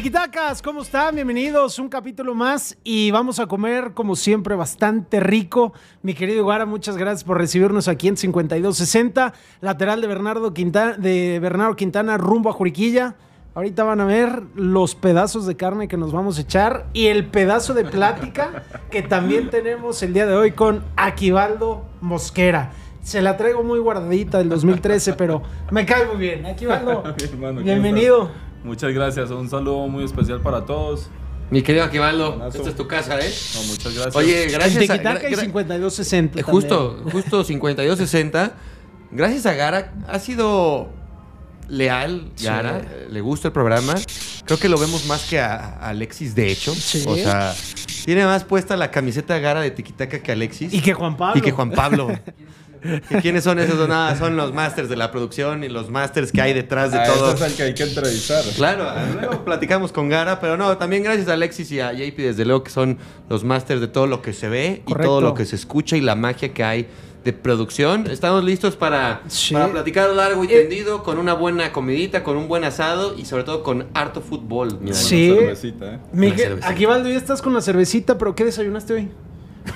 Tiquitacas, ¿cómo están? Bienvenidos, un capítulo más y vamos a comer como siempre bastante rico. Mi querido Guara, muchas gracias por recibirnos aquí en 5260, lateral de Bernardo Quintana, de Bernardo Quintana rumbo a Juriquilla. Ahorita van a ver los pedazos de carne que nos vamos a echar y el pedazo de plática que también tenemos el día de hoy con Aquivaldo Mosquera. Se la traigo muy guardadita del 2013, pero me cae muy bien. Aquivaldo, Hermano, ¿cómo bienvenido. Muchas gracias, un saludo muy especial para todos. Mi querido Aquivaldo, Buenazo. esta es tu casa, ¿eh? No, muchas gracias. Oye, En gracias y gra- gra- 5260. eh, Justo, justo 5260. Gracias a Gara, ha sido leal. Gara, le gusta el programa. Creo que lo vemos más que a, a Alexis, de hecho. Sí. O sea, tiene más puesta la camiseta Gara de Tiquitaca que Alexis. Y que Juan Pablo. Y que Juan Pablo. ¿Y quiénes son esos? Nada, son los masters de la producción y los masters que hay detrás de Ah, todo. ese es el que hay que entrevistar. Claro, luego platicamos con Gara, pero no, también gracias a Alexis y a JP, desde luego que son los masters de todo lo que se ve y Correcto. todo lo que se escucha y la magia que hay de producción. Estamos listos para, Sí. para platicar largo y Eh. tendido, con una buena comidita, con un buen asado y sobre todo con harto fútbol. mira. Sí. Una cervecita, ¿eh? Miguel, Una cervecita. Aquivaldo, ya estás con la cervecita, pero ¿qué desayunaste hoy?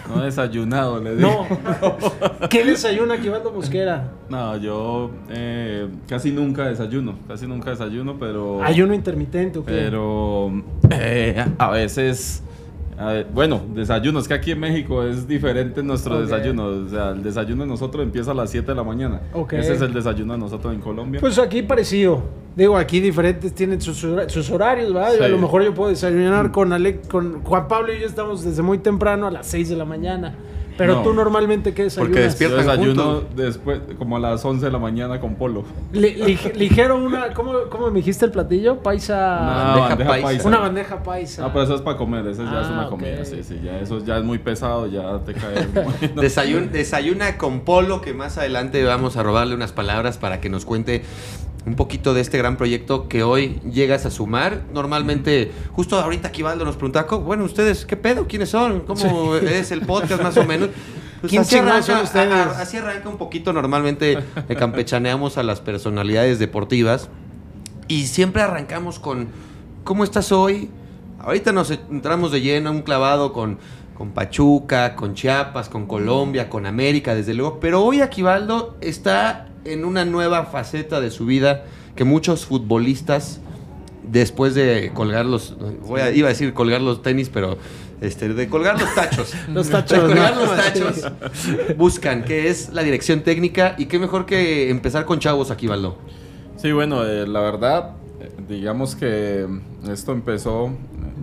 No he desayunado, le digo. No. ¿Qué desayuna Aquivaldo Mosquera? No, yo eh, casi nunca desayuno, casi nunca desayuno, pero... Ayuno intermitente, ¿o? Pero eh, a veces... a ver, bueno, desayuno, es que aquí en México es diferente nuestro desayuno. O sea, el desayuno de nosotros empieza a las 7 de la mañana. Ok. Ese es el desayuno de nosotros en Colombia. Pues aquí parecido. Digo, aquí diferentes tienen sus, hora- sus horarios, ¿verdad? Sí. A lo mejor yo puedo desayunar con, Ale- con Juan Pablo y yo estamos desde muy temprano a las 6 de la mañana. Pero No. tú normalmente, ¿qué desayunas? Porque despierta- Yo despiertan desayuno juntos. después, como a las 11 de la mañana con polo. Li- lig- ligero una... ¿cómo, ¿Cómo me dijiste el platillo? Paisa... Una bandeja bandeja paisa. paisa. Una bandeja paisa. Ah, pero eso es para comer, eso ya es Ah, una ok. comida, sí, sí, ya eso ya es muy pesado, ya te cae. Desayun- desayuna con Polo, que más adelante vamos a robarle unas palabras para que nos cuente un poquito de este gran proyecto que hoy llegas a sumar. Normalmente, justo ahorita Aquivaldo nos preguntaba, "Co- bueno, ustedes, ¿qué pedo? ¿Quiénes son? ¿Cómo es el podcast más o menos? Pues ¿Quién así arranca, a- así arranca un poquito, normalmente eh, campechaneamos a las personalidades deportivas y siempre arrancamos con, ¿cómo estás hoy? Ahorita nos entramos de lleno, un clavado con, con Pachuca, con Chiapas, con Colombia, con América, desde luego. Pero hoy Aquivaldo está en una nueva faceta de su vida que muchos futbolistas, después de colgar los, voy a- iba a decir colgar los tenis, pero este, de colgar los tachos. Los de tachos. colgar ¿no? los tachos. Buscan, que es la dirección técnica. Y qué mejor que empezar con chavos, Aquivaldo. Sí, bueno, eh, la verdad, eh, digamos que esto empezó,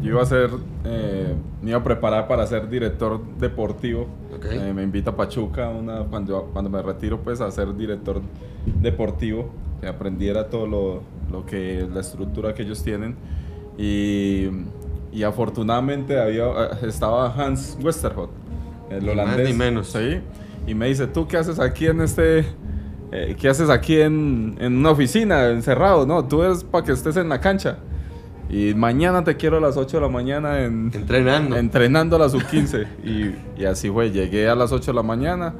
yo iba a ser, eh, me iba a preparar para ser director deportivo. Ok. Eh, me invita a Pachuca una, cuando, cuando me retiro pues a ser director deportivo, que aprendiera todo lo, lo que, la estructura que ellos tienen. Y, y afortunadamente había, eh, estaba Hans Westerhout, el Ni más holandés. ni menos. Sí, y me dice, ¿tú qué haces aquí en este... eh, ¿Qué haces aquí en, en una oficina, encerrado? No, tú eres para que estés en la cancha. Y mañana te quiero a las 8 de la mañana en, Entrenando. entrenando a la sub-15. y, y así fue, llegué a las 8 de la mañana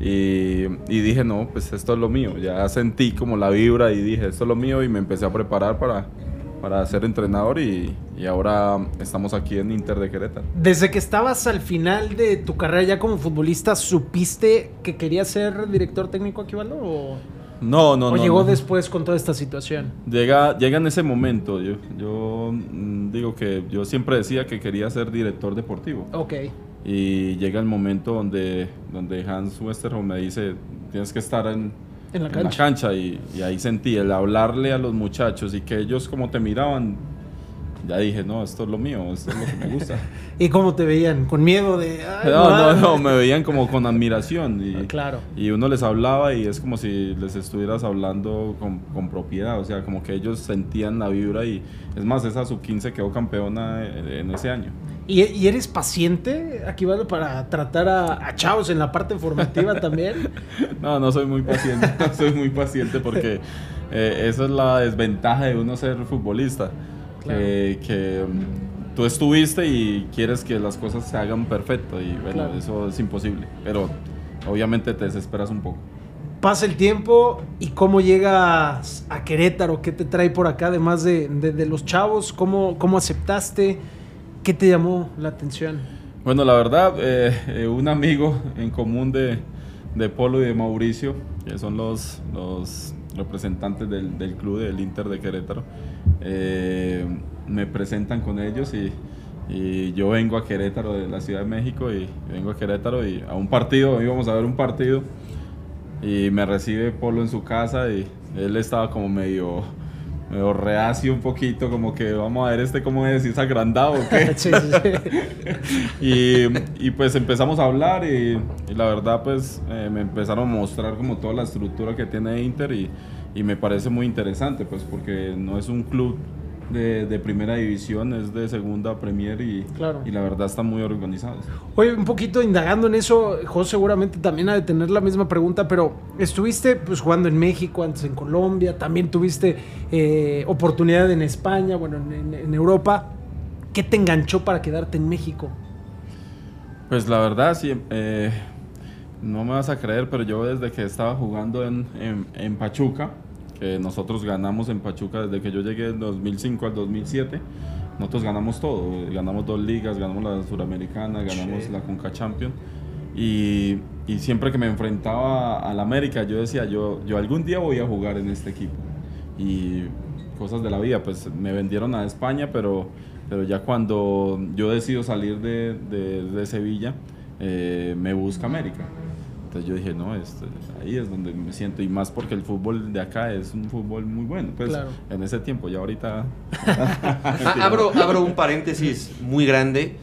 y, y dije, no, pues esto es lo mío. Ya sentí como la vibra y dije, esto es lo mío y me empecé a preparar para, para ser entrenador y, y ahora estamos aquí en Inter de Querétaro. Desde que estabas al final de tu carrera ya como futbolista, ¿supiste que querías ser director técnico Aquivaldo? ¿O, No, no, o no. llegó no. después con toda esta situación? Llega, llega en ese momento. Yo, yo mm, digo que yo siempre decía que quería ser director deportivo. Ok. Y llega el momento donde, donde Hans Westerholm me dice, tienes que estar en, En la en cancha. Y, y ahí sentí el hablarle a los muchachos y que ellos como te miraban, ya dije, no, esto es lo mío, esto es lo que me gusta. ¿Y cómo te veían? ¿Con miedo de.? "Ay, no, no, madre"? no, me veían como con admiración. Y, Ah, Claro. y uno les hablaba y es como si les estuvieras hablando con, con propiedad, o sea, como que ellos sentían la vibra y es más, esa sub-15 quedó campeona en, en ese año. ¿Y, y eres paciente, Aquivaldo, para tratar a, a chavos en la parte formativa también? No, no soy muy paciente, no soy muy paciente porque eh, esa es la desventaja de uno ser futbolista, Claro. que, que, mm, tú estuviste y quieres que las cosas se hagan perfecto y bueno, Claro. eso es imposible, pero obviamente te desesperas un poco. pasa el tiempo y cómo llegas a Querétaro, qué te trae por acá, además de, de, los chavos, ¿Cómo, cómo aceptaste, qué te llamó la atención. Bueno, la verdad, eh, eh, un amigo en común de, de, Polo y de Mauricio, que son los, los representantes del, del club del Inter de Querétaro, eh, me presentan con ellos y, y, yo vengo a Querétaro de la Ciudad de México y vengo a Querétaro y a un partido, íbamos a ver un partido y me recibe Polo en su casa y él estaba como medio, medio reacio un poquito, como que vamos a ver este cómo es, si es agrandado o qué. y, y, pues empezamos a hablar y, la verdad pues eh, me empezaron a mostrar como toda la estructura que tiene Inter y, y me parece muy interesante pues porque no es un club de, primera división, es de segunda Premier y, y la verdad están muy organizados. Oye, un poquito indagando en eso, José seguramente también ha de tener la misma pregunta, pero estuviste pues jugando en México, antes en Colombia, también tuviste eh, oportunidad en España, bueno, en, Europa. ¿Qué te enganchó para quedarte en México? Pues la verdad, sí, eh, no me vas a creer, pero yo desde que estaba jugando en, en Pachuca, que nosotros ganamos en Pachuca desde que yo llegué en 2005 al 2007. Nosotros ganamos todo, ganamos dos ligas, ganamos la Suramericana, ganamos la Conca Champion. Y, y, siempre que me enfrentaba al América, yo decía, yo, yo algún día voy a jugar en este equipo. Y cosas de la vida, pues me vendieron a España, pero, pero ya cuando yo decido salir de, de, de Sevilla, eh, me busca América. Entonces yo dije, no, este, ahí es donde me siento y más porque el fútbol de acá es un fútbol muy bueno. Pues en ese tiempo, ya ahorita... Ah, abro, abro un paréntesis muy grande.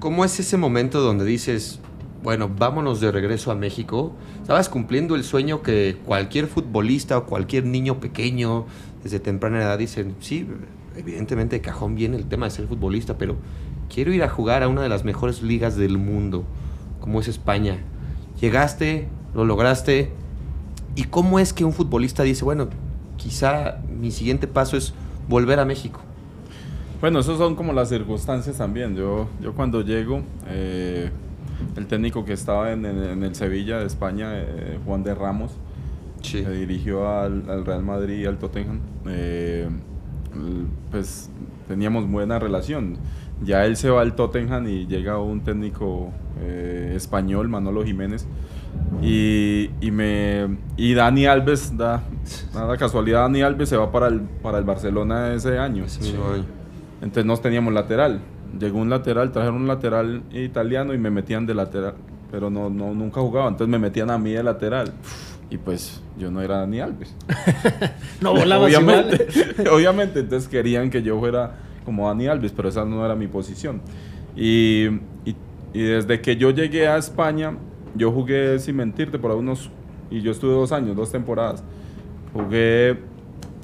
¿Cómo es ese momento donde dices, bueno, vámonos de regreso a México? Estabas cumpliendo el sueño que cualquier futbolista o cualquier niño pequeño desde temprana edad dicen, sí, evidentemente de cajón viene el tema de ser futbolista, pero quiero ir a jugar a una de las mejores ligas del mundo, como es España llegaste, lo lograste. ¿Y cómo es que un futbolista dice, bueno, quizá mi siguiente paso es volver a México? Bueno, esas son como las circunstancias también. Yo, yo cuando llego, eh, el técnico que estaba en, el Sevilla de España, eh, Juan de Ramos, sí. dirigió al, Real Madrid y al Tottenham. Eh, pues teníamos buena relación. Ya él se va al Tottenham y llega un técnico eh, español, Manolo Jiménez. Y, y, me, y Dani Alves, da, nada casualidad, Dani Alves se va para el, para el Barcelona ese año. Entonces no teníamos lateral. Llegó un lateral, trajeron un lateral italiano y me metían de lateral. Pero no, no, nunca jugaba, entonces me metían a mí de lateral. Y pues yo no era Dani Alves. no volaba obviamente, obviamente, entonces querían que yo fuera como Dani Alves, pero esa no era mi posición. Y, y, desde que yo llegué a España, yo jugué, sin mentirte, por algunos, y yo estuve dos años, dos temporadas, jugué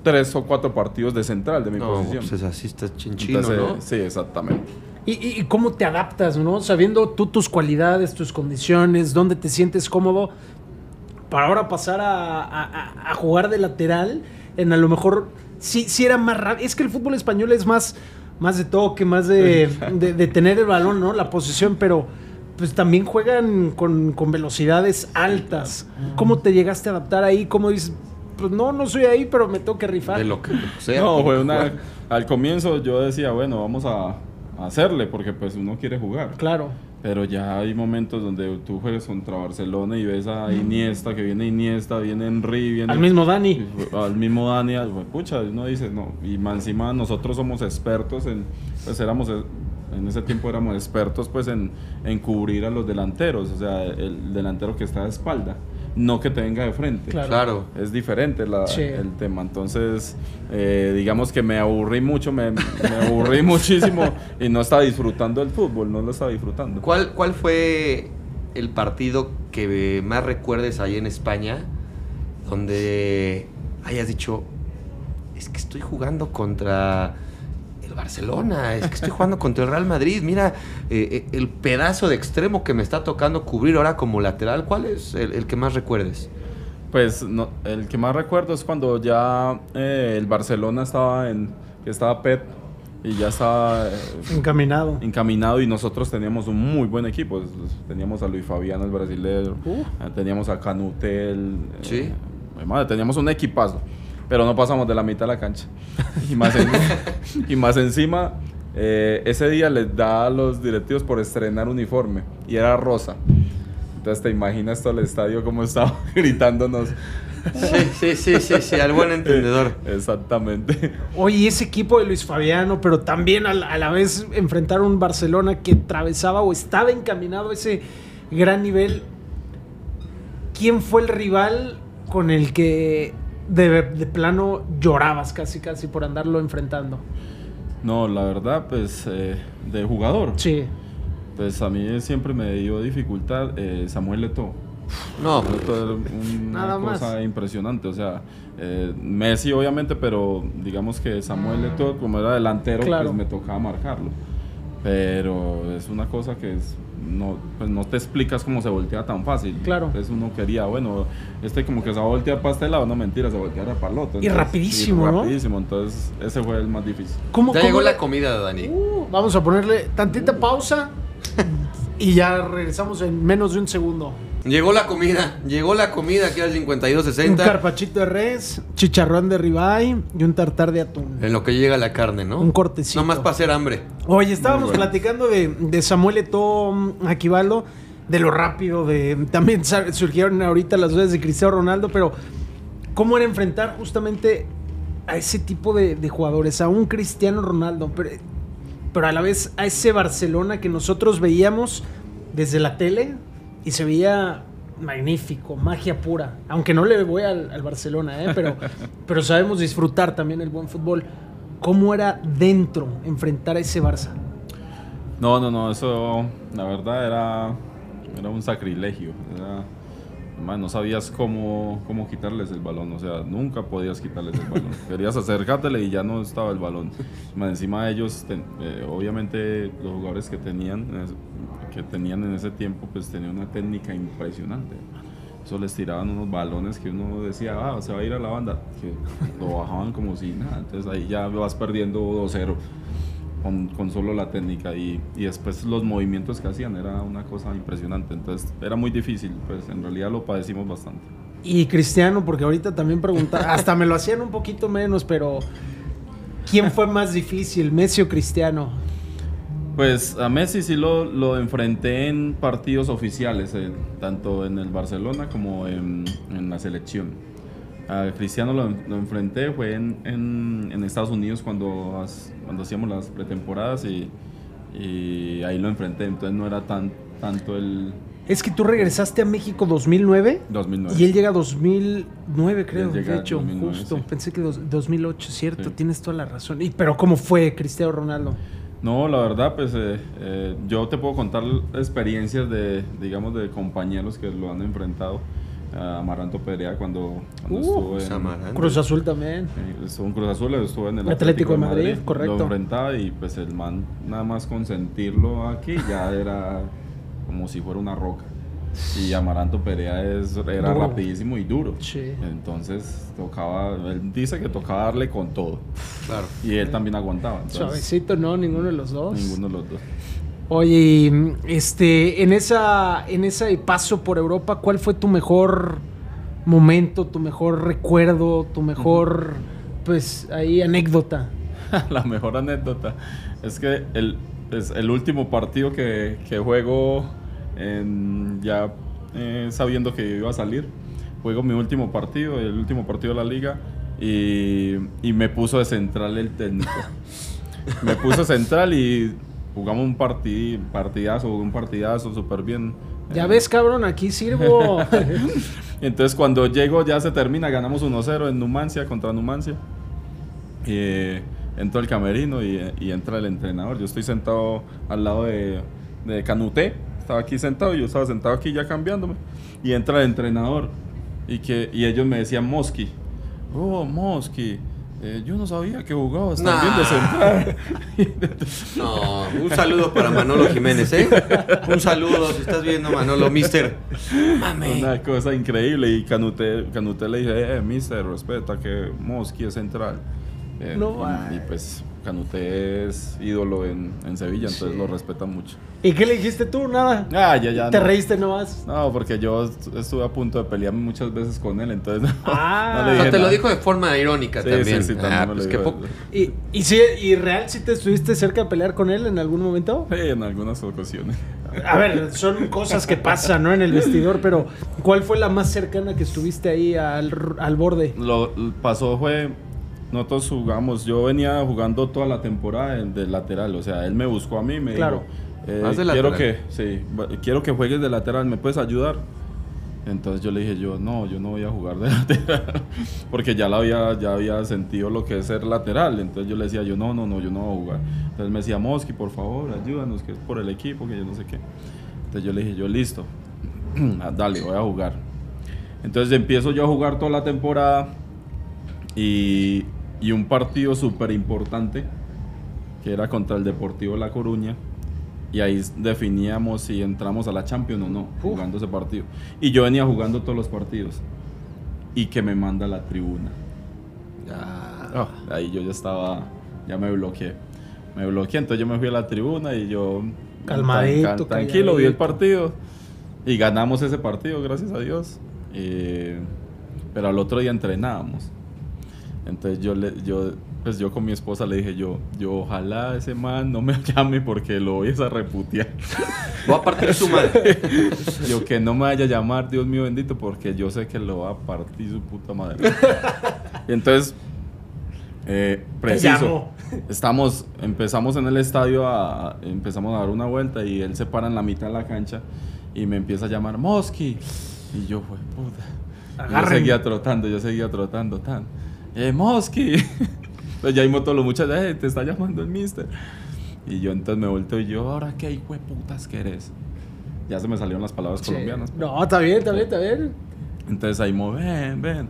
tres o cuatro partidos de central de mi posición. Pues así está chinchino, ¿no? Sí, exactamente. ¿Y, ¿Y, cómo te adaptas, no? Sabiendo tú tus cualidades, tus condiciones, dónde te sientes cómodo, para ahora pasar a, a, a jugar de lateral, en a lo mejor sí, sí era más rápido. Es que el fútbol español es más, más de toque, más de, de, tener el balón, ¿no? La posición, pero pues también juegan con, con, velocidades altas. ¿Cómo te llegaste a adaptar ahí? ¿Cómo dices? Pues no, no soy ahí, pero me tengo que rifar. De lo que sea. No, fue una, al comienzo yo decía, bueno, vamos a, a hacerle, porque pues uno quiere jugar. Claro. Pero ya hay momentos donde tú juegas contra Barcelona y ves a Iniesta, que viene Iniesta, viene Henry, viene... Al mismo Dani. Al mismo Dani, pucha, uno dice, no, y encima nosotros somos expertos en, pues éramos, en ese tiempo éramos expertos pues en, en cubrir a los delanteros, o sea, el delantero que está de espalda no que te venga de frente. Claro. Es diferente el tema. Entonces, eh, digamos que me aburrí mucho, me, aburrí muchísimo y no estaba disfrutando del fútbol, no lo estaba disfrutando. ¿Cuál, ¿Cuál fue el partido que más recuerdes ahí en España donde hayas dicho, es que estoy jugando contra Barcelona, es que estoy jugando contra el Real Madrid. Mira eh, eh, el pedazo de extremo que me está tocando cubrir ahora como lateral. ¿Cuál es el, que más recuerdes? Pues no, el que más recuerdo es cuando ya eh, el Barcelona estaba en, que estaba Pep y ya estaba eh, Encaminado. encaminado y nosotros teníamos un muy buen equipo. Teníamos a Luis Fabiano, el brasileño, Uh. teníamos a Canutel, Sí. madre, teníamos un equipazo, pero no pasamos de la mitad de la cancha. Y más, en- y más encima, eh, ese día les da a los directivos por estrenar uniforme y era rosa. Entonces te imaginas todo el estadio como estaba gritándonos. Sí, sí, sí, sí, sí, al buen entendedor. Exactamente. Oye, ese equipo de Luis Fabiano, pero también a la, a la vez enfrentar un Barcelona que atravesaba o estaba encaminado a ese gran nivel. ¿Quién fue el rival con el que de, de plano llorabas casi, casi por andarlo enfrentando? No, la verdad, pues eh, de jugador. Sí. Pues a mí siempre me dio dificultad eh, Samuel Eto'o. No, Esto es una Nada más. cosa impresionante. O sea, eh, Messi obviamente, pero digamos que Samuel Eto'o, como era delantero, Claro. pues me tocaba marcarlo. Pero es una cosa que es, no, pues no te explicas cómo se voltea tan fácil. Claro. Entonces uno quería, bueno, este como que se va a voltear para este lado, no mentira, se voltea para el otro. Y rapidísimo, ¿no? Rapidísimo, entonces ese fue el más difícil. ¿Cómo, ya cómo llegó la comida, Dani. Uh, vamos a ponerle tantita pausa y ya regresamos en menos de un segundo. Llegó la comida, llegó la comida aquí al Un 5260. carpachito de res, chicharrón de ribeye y un tartar de atún. En lo que llega la carne, ¿no? Un cortecito. No más para hacer hambre. Oye, estábamos bueno. platicando de, de Samuel Eto'o, Aquivaldo, de lo rápido, de también surgieron ahorita las dudas de Cristiano Ronaldo, pero ¿cómo era enfrentar justamente a ese tipo de, de jugadores, a un Cristiano Ronaldo, pero, pero a la vez a ese Barcelona que nosotros veíamos desde la tele y se veía magnífico, magia pura, aunque no le voy al, al Barcelona, ¿eh? pero, pero sabemos disfrutar también el buen fútbol. ¿Cómo era dentro enfrentar a ese Barça? No, no, no, eso la verdad era, era un sacrilegio. Era, además, no sabías cómo, cómo quitarles el balón, o sea, nunca podías quitarles el balón. Querías acercártele y ya no estaba el balón. Más encima de ellos, ten- eh, obviamente los jugadores que tenían, en ese- que tenían en ese tiempo, pues tenían una técnica impresionante. Eso les tiraban unos balones que uno decía, ah, se va a ir a la banda, que lo bajaban como si nada. Entonces ahí ya vas perdiendo 2-0 con, con solo la técnica y, y después los movimientos que hacían era una cosa impresionante. Entonces era muy difícil, pues en realidad lo padecimos bastante. Y Cristiano, porque ahorita también preguntaba, hasta me lo hacían un poquito menos, pero ¿quién fue más difícil, Messi o Cristiano? Pues a Messi sí lo, lo enfrenté en partidos oficiales, eh, tanto en el Barcelona como en, en la selección. A Cristiano lo, lo enfrenté, fue en, en- en Estados Unidos cuando, cuando hacíamos las pretemporadas y, y ahí lo enfrenté, entonces no era tan, tanto el Es que tú regresaste a México 2009 2009. y él llega 2009, creo, de hecho, 2009, justo. sí. Pensé que dos- 2008, cierto, Sí. tienes toda la razón. Y, pero ¿cómo fue Cristiano Ronaldo? No, la verdad, pues eh, eh, yo te puedo contar experiencias de, digamos, de compañeros que lo han enfrentado. A Amaranto Perea cuando, cuando Uh, estuvo pues, en. Cruz Azul también. eh, estuvo en Cruz Azul, estuvo en el Atlético de Madrid, correcto. Lo enfrentaba y pues el man, nada más con sentirlo aquí, ya era como si fuera una roca. Y Amaranto Perea es, era Duro. rapidísimo y duro. Sí. Entonces tocaba, él dice que tocaba darle con todo. Claro. Y él también aguantaba. entonces, Suavecito, no, ninguno de los dos. Ninguno de los dos. Oye, este, en esa, en ese paso por Europa, ¿cuál fue tu mejor momento, tu mejor recuerdo, tu mejor, pues, ahí anécdota? La mejor anécdota es que el, es el último partido que, que juego en- ya eh, sabiendo que iba a salir, juego mi último partido, el último partido de la liga y, y me puso de central el técnico. me puso central y jugamos un partid, partidazo, un partidazo súper bien. Ya Eh, ves, cabrón, aquí sirvo. entonces cuando llego ya se termina, ganamos 1-0 en Numancia contra Numancia. Y entro al camerino y, y entra el entrenador. Yo estoy sentado al lado de, de Canuté. Estaba aquí sentado y yo estaba sentado aquí ya cambiándome. Y entra el entrenador. Y, que, y ellos me decían Mosqui. Oh, Mosqui. eh, yo no sabía que jugabas tan bien de Nah. central. No, un saludo para Manolo Jiménez, ¿eh? Un saludo, si estás viendo, Manolo, mister. Mame. Una cosa increíble. Y Canuté, Canuté le dije, eh, mister, respeta que Mosqui es central. Eh, No, y, y pues Canuté es ídolo en, en Sevilla, entonces Sí. lo respetan mucho. ¿Y qué le dijiste tú? Nada. Ah, ya, ya. ¿Te no. reíste nomás? No, porque yo est- estuve a punto de pelearme muchas veces con él, entonces Ah. no O le dije sea, te lo dijo de forma irónica Sí, también. sí, sí, también ah, me lo pues. ¿Y, y, ¿Y real si te estuviste cerca de pelear con él en algún momento? Sí, en algunas ocasiones. A ver, son cosas que pasan, ¿no? En el vestidor, pero ¿cuál fue la más cercana que estuviste ahí al, al borde? Lo lo pasó fue, nosotros jugamos, yo venía jugando toda la temporada de, lateral, o sea, él me buscó a mí, me Claro. dijo, eh, Más de quiero lateral. que, sí, quiero que juegues de lateral, ¿me puedes ayudar? Entonces yo le dije, yo no, yo no voy a jugar de lateral, porque ya, la había, ya había sentido lo que es ser lateral, entonces yo le decía, yo no, no, no, yo no voy a jugar. Entonces me decía, Mosqui, por favor, ayúdanos, que es por el equipo, que yo no sé qué. Entonces yo le dije, yo listo, Ah, dale, voy a jugar. Entonces empiezo yo a jugar toda la temporada y, y un partido súper importante que era contra el Deportivo La Coruña y ahí definíamos si entramos a la Champions o no jugando ese partido. Y yo venía jugando todos los partidos y que me manda a la tribuna. Ah, ahí yo ya estaba, ya me bloqueé. Me bloqueé, entonces yo me fui a la tribuna y yo Calmadito, tan- tan- tranquilo, vi el partido y ganamos ese partido, gracias a Dios. Eh, pero al otro día entrenábamos. Entonces yo le, yo, pues yo con mi esposa le dije yo, yo ojalá ese man no me llame porque lo voy a reputear. Voy a partir su madre. Yo que no me vaya a llamar, Dios mío bendito, porque yo sé que lo va a partir su puta madre. Y entonces, eh, preciso, estamos, empezamos en el estadio, a, empezamos a dar una vuelta y él se para en la mitad de la cancha y me empieza a llamar Mosky. Y yo, fue puta. Yo seguía trotando, yo seguía trotando, tan. ¡Eh, Mosky! Entonces ya vimos todos los muchachos, ¡eh, te está llamando el mister! Y yo entonces me volteo y yo, ¿ahora qué hijo de putas que eres? Ya se me salieron las palabras colombianas. No, está bien, está bien, está bien. Entonces ahí mo, ven, ven.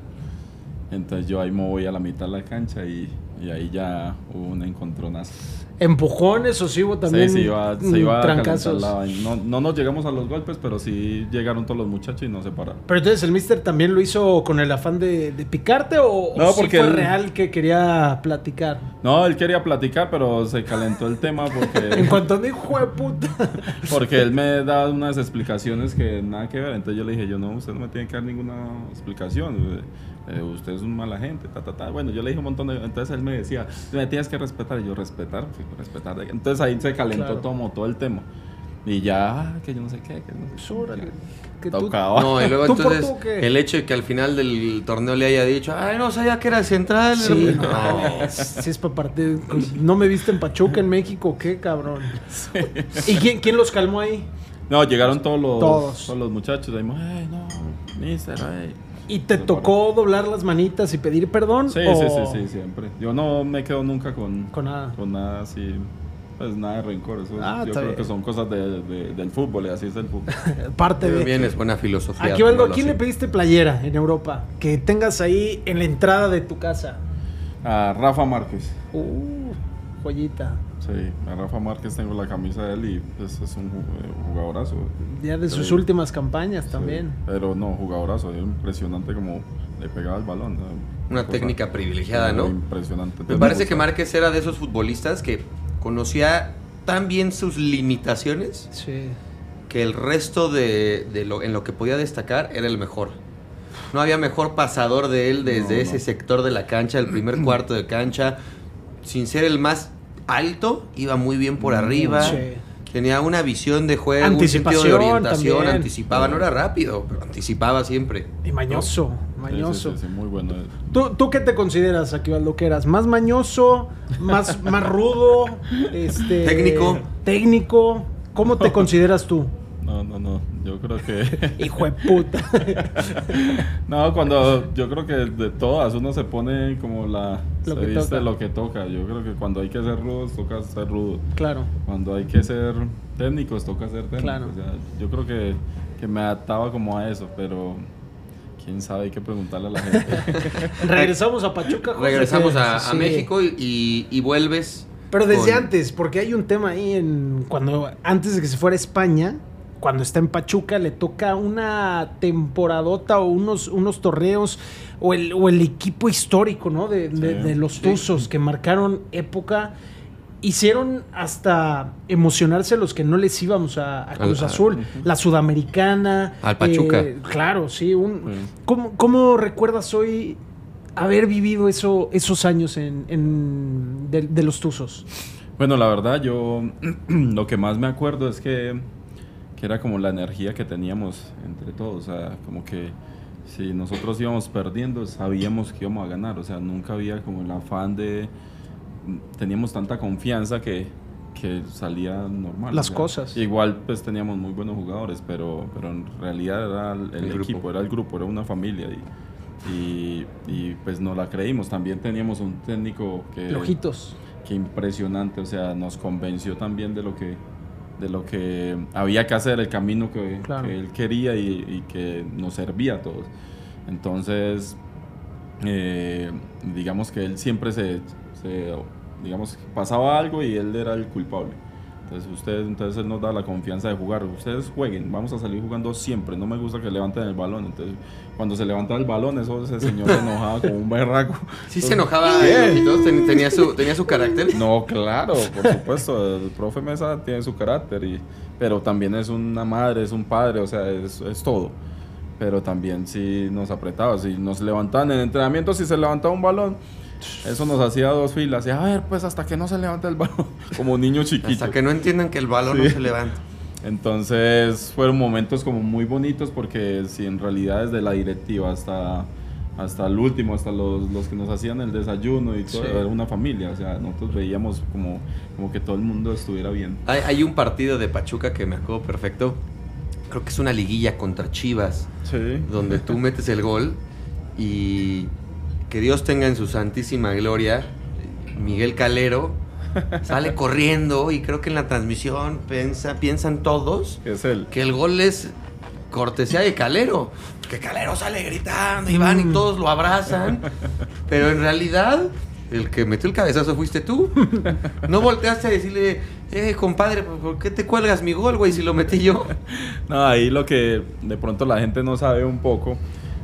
Entonces yo ahí me voy a la mitad de la cancha y, y ahí ya hubo un encontronazo. Empujones o sí hubo también sí, iba, se a trancazos. la no, no nos llegamos a los golpes, pero sí llegaron todos los muchachos y nos separaron. Pero entonces el mister también lo hizo con el afán de, de picarte o, o No, sí fue él- real que quería platicar. No, él quería platicar, pero se calentó el tema En porque, cuanto dijo, "Hijo de puta. porque él me da unas explicaciones que nada que ver. Entonces yo le dije, yo no, usted no me tiene que dar ninguna explicación. Eh, usted es un mala gente, ta, ta, ta. Bueno, yo le dije un montón de... Entonces él me decía, me tienes que respetar. Y yo, respetar, sí, respetar. Entonces ahí se calentó Claro. todo, todo el tema. Y ya, que yo no sé qué, que no sé qué. que tú- Tocaba. No, y luego ¿Tú entonces tú el hecho de que al final del torneo le haya dicho, ay, no sabía que era central. Sí, No. no, si es para partir. pues, ¿No me viste en Pachuca, en México? ¿Qué, cabrón? ¿Y quién, quién los calmó ahí? No, llegaron todos los, Todos. todos los muchachos. Ahí, ay, no, mister, ay. ¿Y te tocó doblar las manitas y pedir perdón? Sí, o- sí, sí, sí, siempre. Yo no me quedo nunca con, Con nada. con nada así, pues nada de rencor. Eso, Ah, yo creo bien. que son cosas de- de- del fútbol y así es el fútbol. Parte de. Bien, es buena filosofía. Aquí, lo ¿a quién le pediste playera en Europa? Que tengas ahí en la entrada de tu casa. A Rafa Márquez. Uh, joyita. Sí, a Rafa Márquez tengo la camisa de él y pues, es un eh, jugadorazo. Ya de sus Sí. últimas campañas también. Sí, pero no, jugadorazo. es Impresionante como le pegaba el balón. Una Cosa técnica privilegiada, ¿no? Impresionante. Me parece gusta. que Márquez era de esos futbolistas que conocía tan bien sus limitaciones Sí. que el resto de, de lo, en lo que podía destacar era el mejor. No había mejor pasador de él desde No, ese sector de la cancha, el primer cuarto de cancha. Sin ser el más alto, iba muy bien por Mm, arriba. Sí. Tenía una visión de juego, un Anticipación sentido de orientación, también. anticipaba, no era rápido, pero anticipaba siempre. Y mañoso, mañoso. Sí, sí, sí, muy bueno. ¿Tú, ¿Tú qué te consideras, Aquivaldo? ¿Qué eras? ¿Más mañoso? ¿Más, más rudo? Este, Técnico. ¿Técnico? ¿Cómo te consideras tú? No, no, no. Yo creo que. Hijo de puta. no, cuando. Yo creo que de todas uno se pone como la. Lo se que viste toca. lo que toca. Yo creo que cuando hay que ser rudos, toca ser rudo. claro. Cuando hay que ser técnicos, toca ser técnicos. Claro. O sea, yo creo que, que me adaptaba como a eso, pero. Quién sabe, hay que preguntarle a la gente. Regresamos a Pachuca. José, Regresamos a, a sí. México y, y- y vuelves. Pero desde con- antes, porque hay un tema ahí en cuando antes de que se fuera a España, cuando está en Pachuca le toca una temporadota o unos, unos torneos o el, o el equipo histórico, ¿no? De, de- Sí, de los sí. Tuzos que marcaron época. Hicieron hasta emocionarse a los que no les íbamos a, a Cruz Al- Azul. La Sudamericana. Al Pachuca. eh, claro, sí. un-. ¿cómo, cómo recuerdas hoy haber vivido eso, esos años en, en- de, de los Tuzos? Bueno, la verdad, yo lo que más me acuerdo es que, que era como la energía que teníamos entre todos. O sea, como que si nosotros íbamos perdiendo, sabíamos que íbamos a ganar. O sea, nunca había como el afán de. Teníamos tanta confianza que, que salía normal. Las o sea, cosas. Igual, pues teníamos muy buenos jugadores, pero, pero en realidad era el, el El grupo. equipo, era el grupo, era una familia. Y, y, y, pues no la creímos. También teníamos un técnico que. De ojitos. Qué impresionante, o sea, nos convenció también de lo que de lo que había que hacer, el camino que, Claro. que él quería y, y que nos servía a todos. Entonces, eh, digamos que él siempre se, se- digamos, pasaba algo y él era el culpable. Entonces, ustedes, entonces él nos da la confianza de jugar. Ustedes jueguen, vamos a salir jugando siempre. No me gusta que levanten el balón. Entonces, cuando se levantaba el balón, eso ese señor se enojaba como un berraco. Sí se enojaba Sí. ten- tenía su, tenía su carácter. No, claro, por supuesto. El profe Mesa tiene su carácter, y, pero también es una madre, es un padre, o sea, es, es todo. Pero también sí nos apretaba, si nos levantaban en entrenamiento, si se levantaba un balón, eso nos hacía dos filas. Y a ver, pues hasta que no se levante el balón, como niño chiquito. Hasta que no entiendan que el balón no Sí. se levanta. Entonces fueron momentos como muy bonitos porque si en realidad desde la directiva hasta, hasta el último, hasta los, los que nos hacían el desayuno y todo, Sí. era una familia. O sea, nosotros veíamos como, como que todo el mundo estuviera bien. Hay, hay un partido de Pachuca que me acuerdo perfecto. Creo que es una liguilla contra Chivas, Sí. donde tú metes el gol y que Dios tenga en su santísima gloria, Miguel Calero sale corriendo y creo que en la transmisión piensa, piensan todos Es él. que el gol es cortesía de Calero. Que Calero sale gritando y van y Mm. todos lo abrazan. Pero en realidad, el que metió el cabezazo fuiste tú. No volteaste a decirle, eh, compadre, ¿por qué te cuelgas mi gol, güey, si lo metí yo? No, ahí lo que de pronto la gente no sabe un poco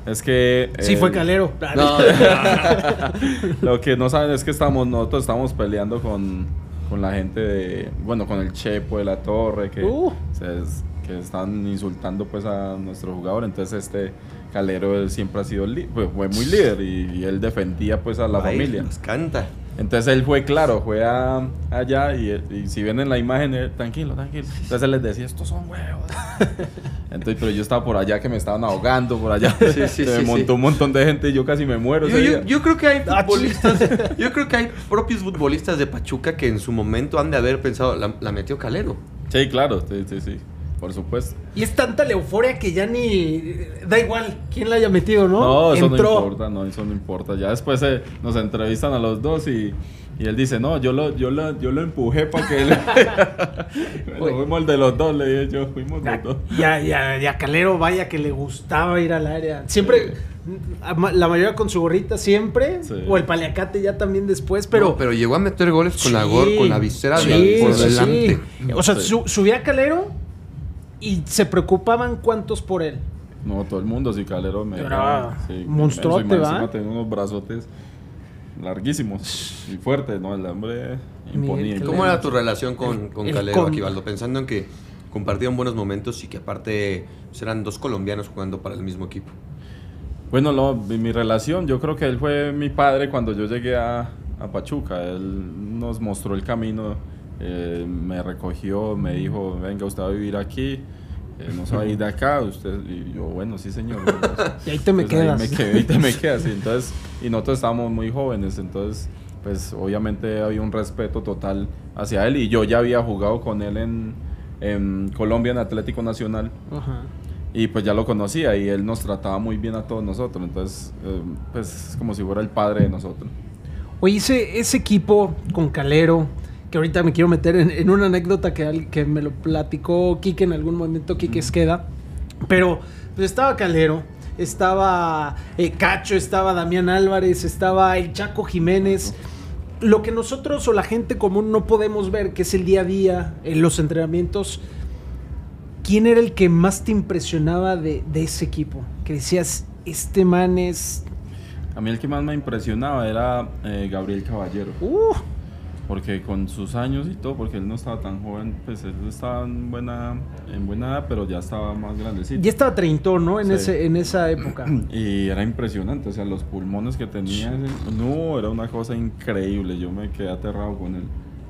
es que... Sí, eh, fue Calero. No, Lo que no saben es que estamos, nosotros estamos peleando con, con la gente de, bueno, con el Chepo de la Torre, que, Uh. se- que están insultando pues a nuestro jugador. Entonces este Calero él siempre ha sido, pues, fue muy líder y, y él defendía pues a la Ay, familia. Nos canta. Entonces él fue claro, fue a- allá y, y si ven en la imagen, él, tranquilo, tranquilo. Entonces él les decía, estos son huevos. Entonces, pero yo estaba por allá que me estaban ahogando, por allá. Sí, sí, Se me sí, montó sí. un montón de gente y yo casi me muero. Yo, creo que hay Ah, futbolistas, yo creo que hay propios futbolistas de Pachuca que en su momento han de haber pensado, la, la metió Calero. Sí, claro, sí, sí, sí, por supuesto. Y es tanta la euforia que ya ni. Da igual quién la haya metido, ¿no? No, eso Entró. no importa, no, eso no importa. Ya después eh, nos entrevistan a los dos y, y él dice, no, yo lo, yo lo, yo lo empujé para que él... bueno, fuimos el de los dos, le dije yo, fuimos los dos. ya, ya, ya Calero, vaya que le gustaba ir al área. Siempre, a la mayoría con su gorrita, siempre. Sí. O el paliacate ya también después, pero. No, pero llegó a meter goles con la gor, con la visera de- por sí, delante. sí. O sea, su- subía Calero y se preocupaban cuántos por él. No, todo el mundo, sí, Calero me... Era sí, monstruote, ¿va? Encima tenía unos brazotes larguísimos y fuertes, ¿no? El hombre Miguel imponía. Calero. ¿Cómo era tu relación con, con el Calero, con- Aquivaldo? Pensando en que compartieron buenos momentos y que aparte pues, eran dos colombianos jugando para el mismo equipo. Bueno, no, mi, mi relación, yo creo que él fue mi padre cuando yo llegué a, a Pachuca. Él nos mostró el camino, eh, me recogió, me dijo, venga, usted va a vivir aquí, no se va a ir de acá. Usted, y yo, bueno, sí, señor. Y ahí te me Entonces, quedas. Ahí me quedé y te me quedas. Y, entonces, y nosotros estábamos muy jóvenes, entonces, pues obviamente había un respeto total hacia él. Y yo ya había jugado con él en, en Colombia, en Atlético Nacional. Ajá. Y pues ya lo conocía y él nos trataba muy bien a todos nosotros. Entonces, eh, pues es como si fuera el padre de nosotros. Oye, ese, ese equipo con Calero, que ahorita me quiero meter en, en una anécdota que, que me lo platicó Quique en algún momento, Quique Esqueda, pero pues estaba Calero, estaba eh, Cacho, estaba Damián Álvarez, estaba el Chaco Jiménez. Lo que nosotros o la gente común no podemos ver, que es el día a día, en los entrenamientos, ¿quién era el que más te impresionaba de, de ese equipo? Que decías, este man es... A mí el que más me impresionaba era eh, Gabriel Caballero. Uh, Porque con sus años y todo, porque él no estaba tan joven, pues él estaba en buena, en buena edad, pero ya estaba más grandecito. ya estaba treintón, ¿no? En, Sí. ese, en esa época. Y era impresionante, o sea, los pulmones que tenía, no, era una cosa increíble, yo me quedé aterrado con él.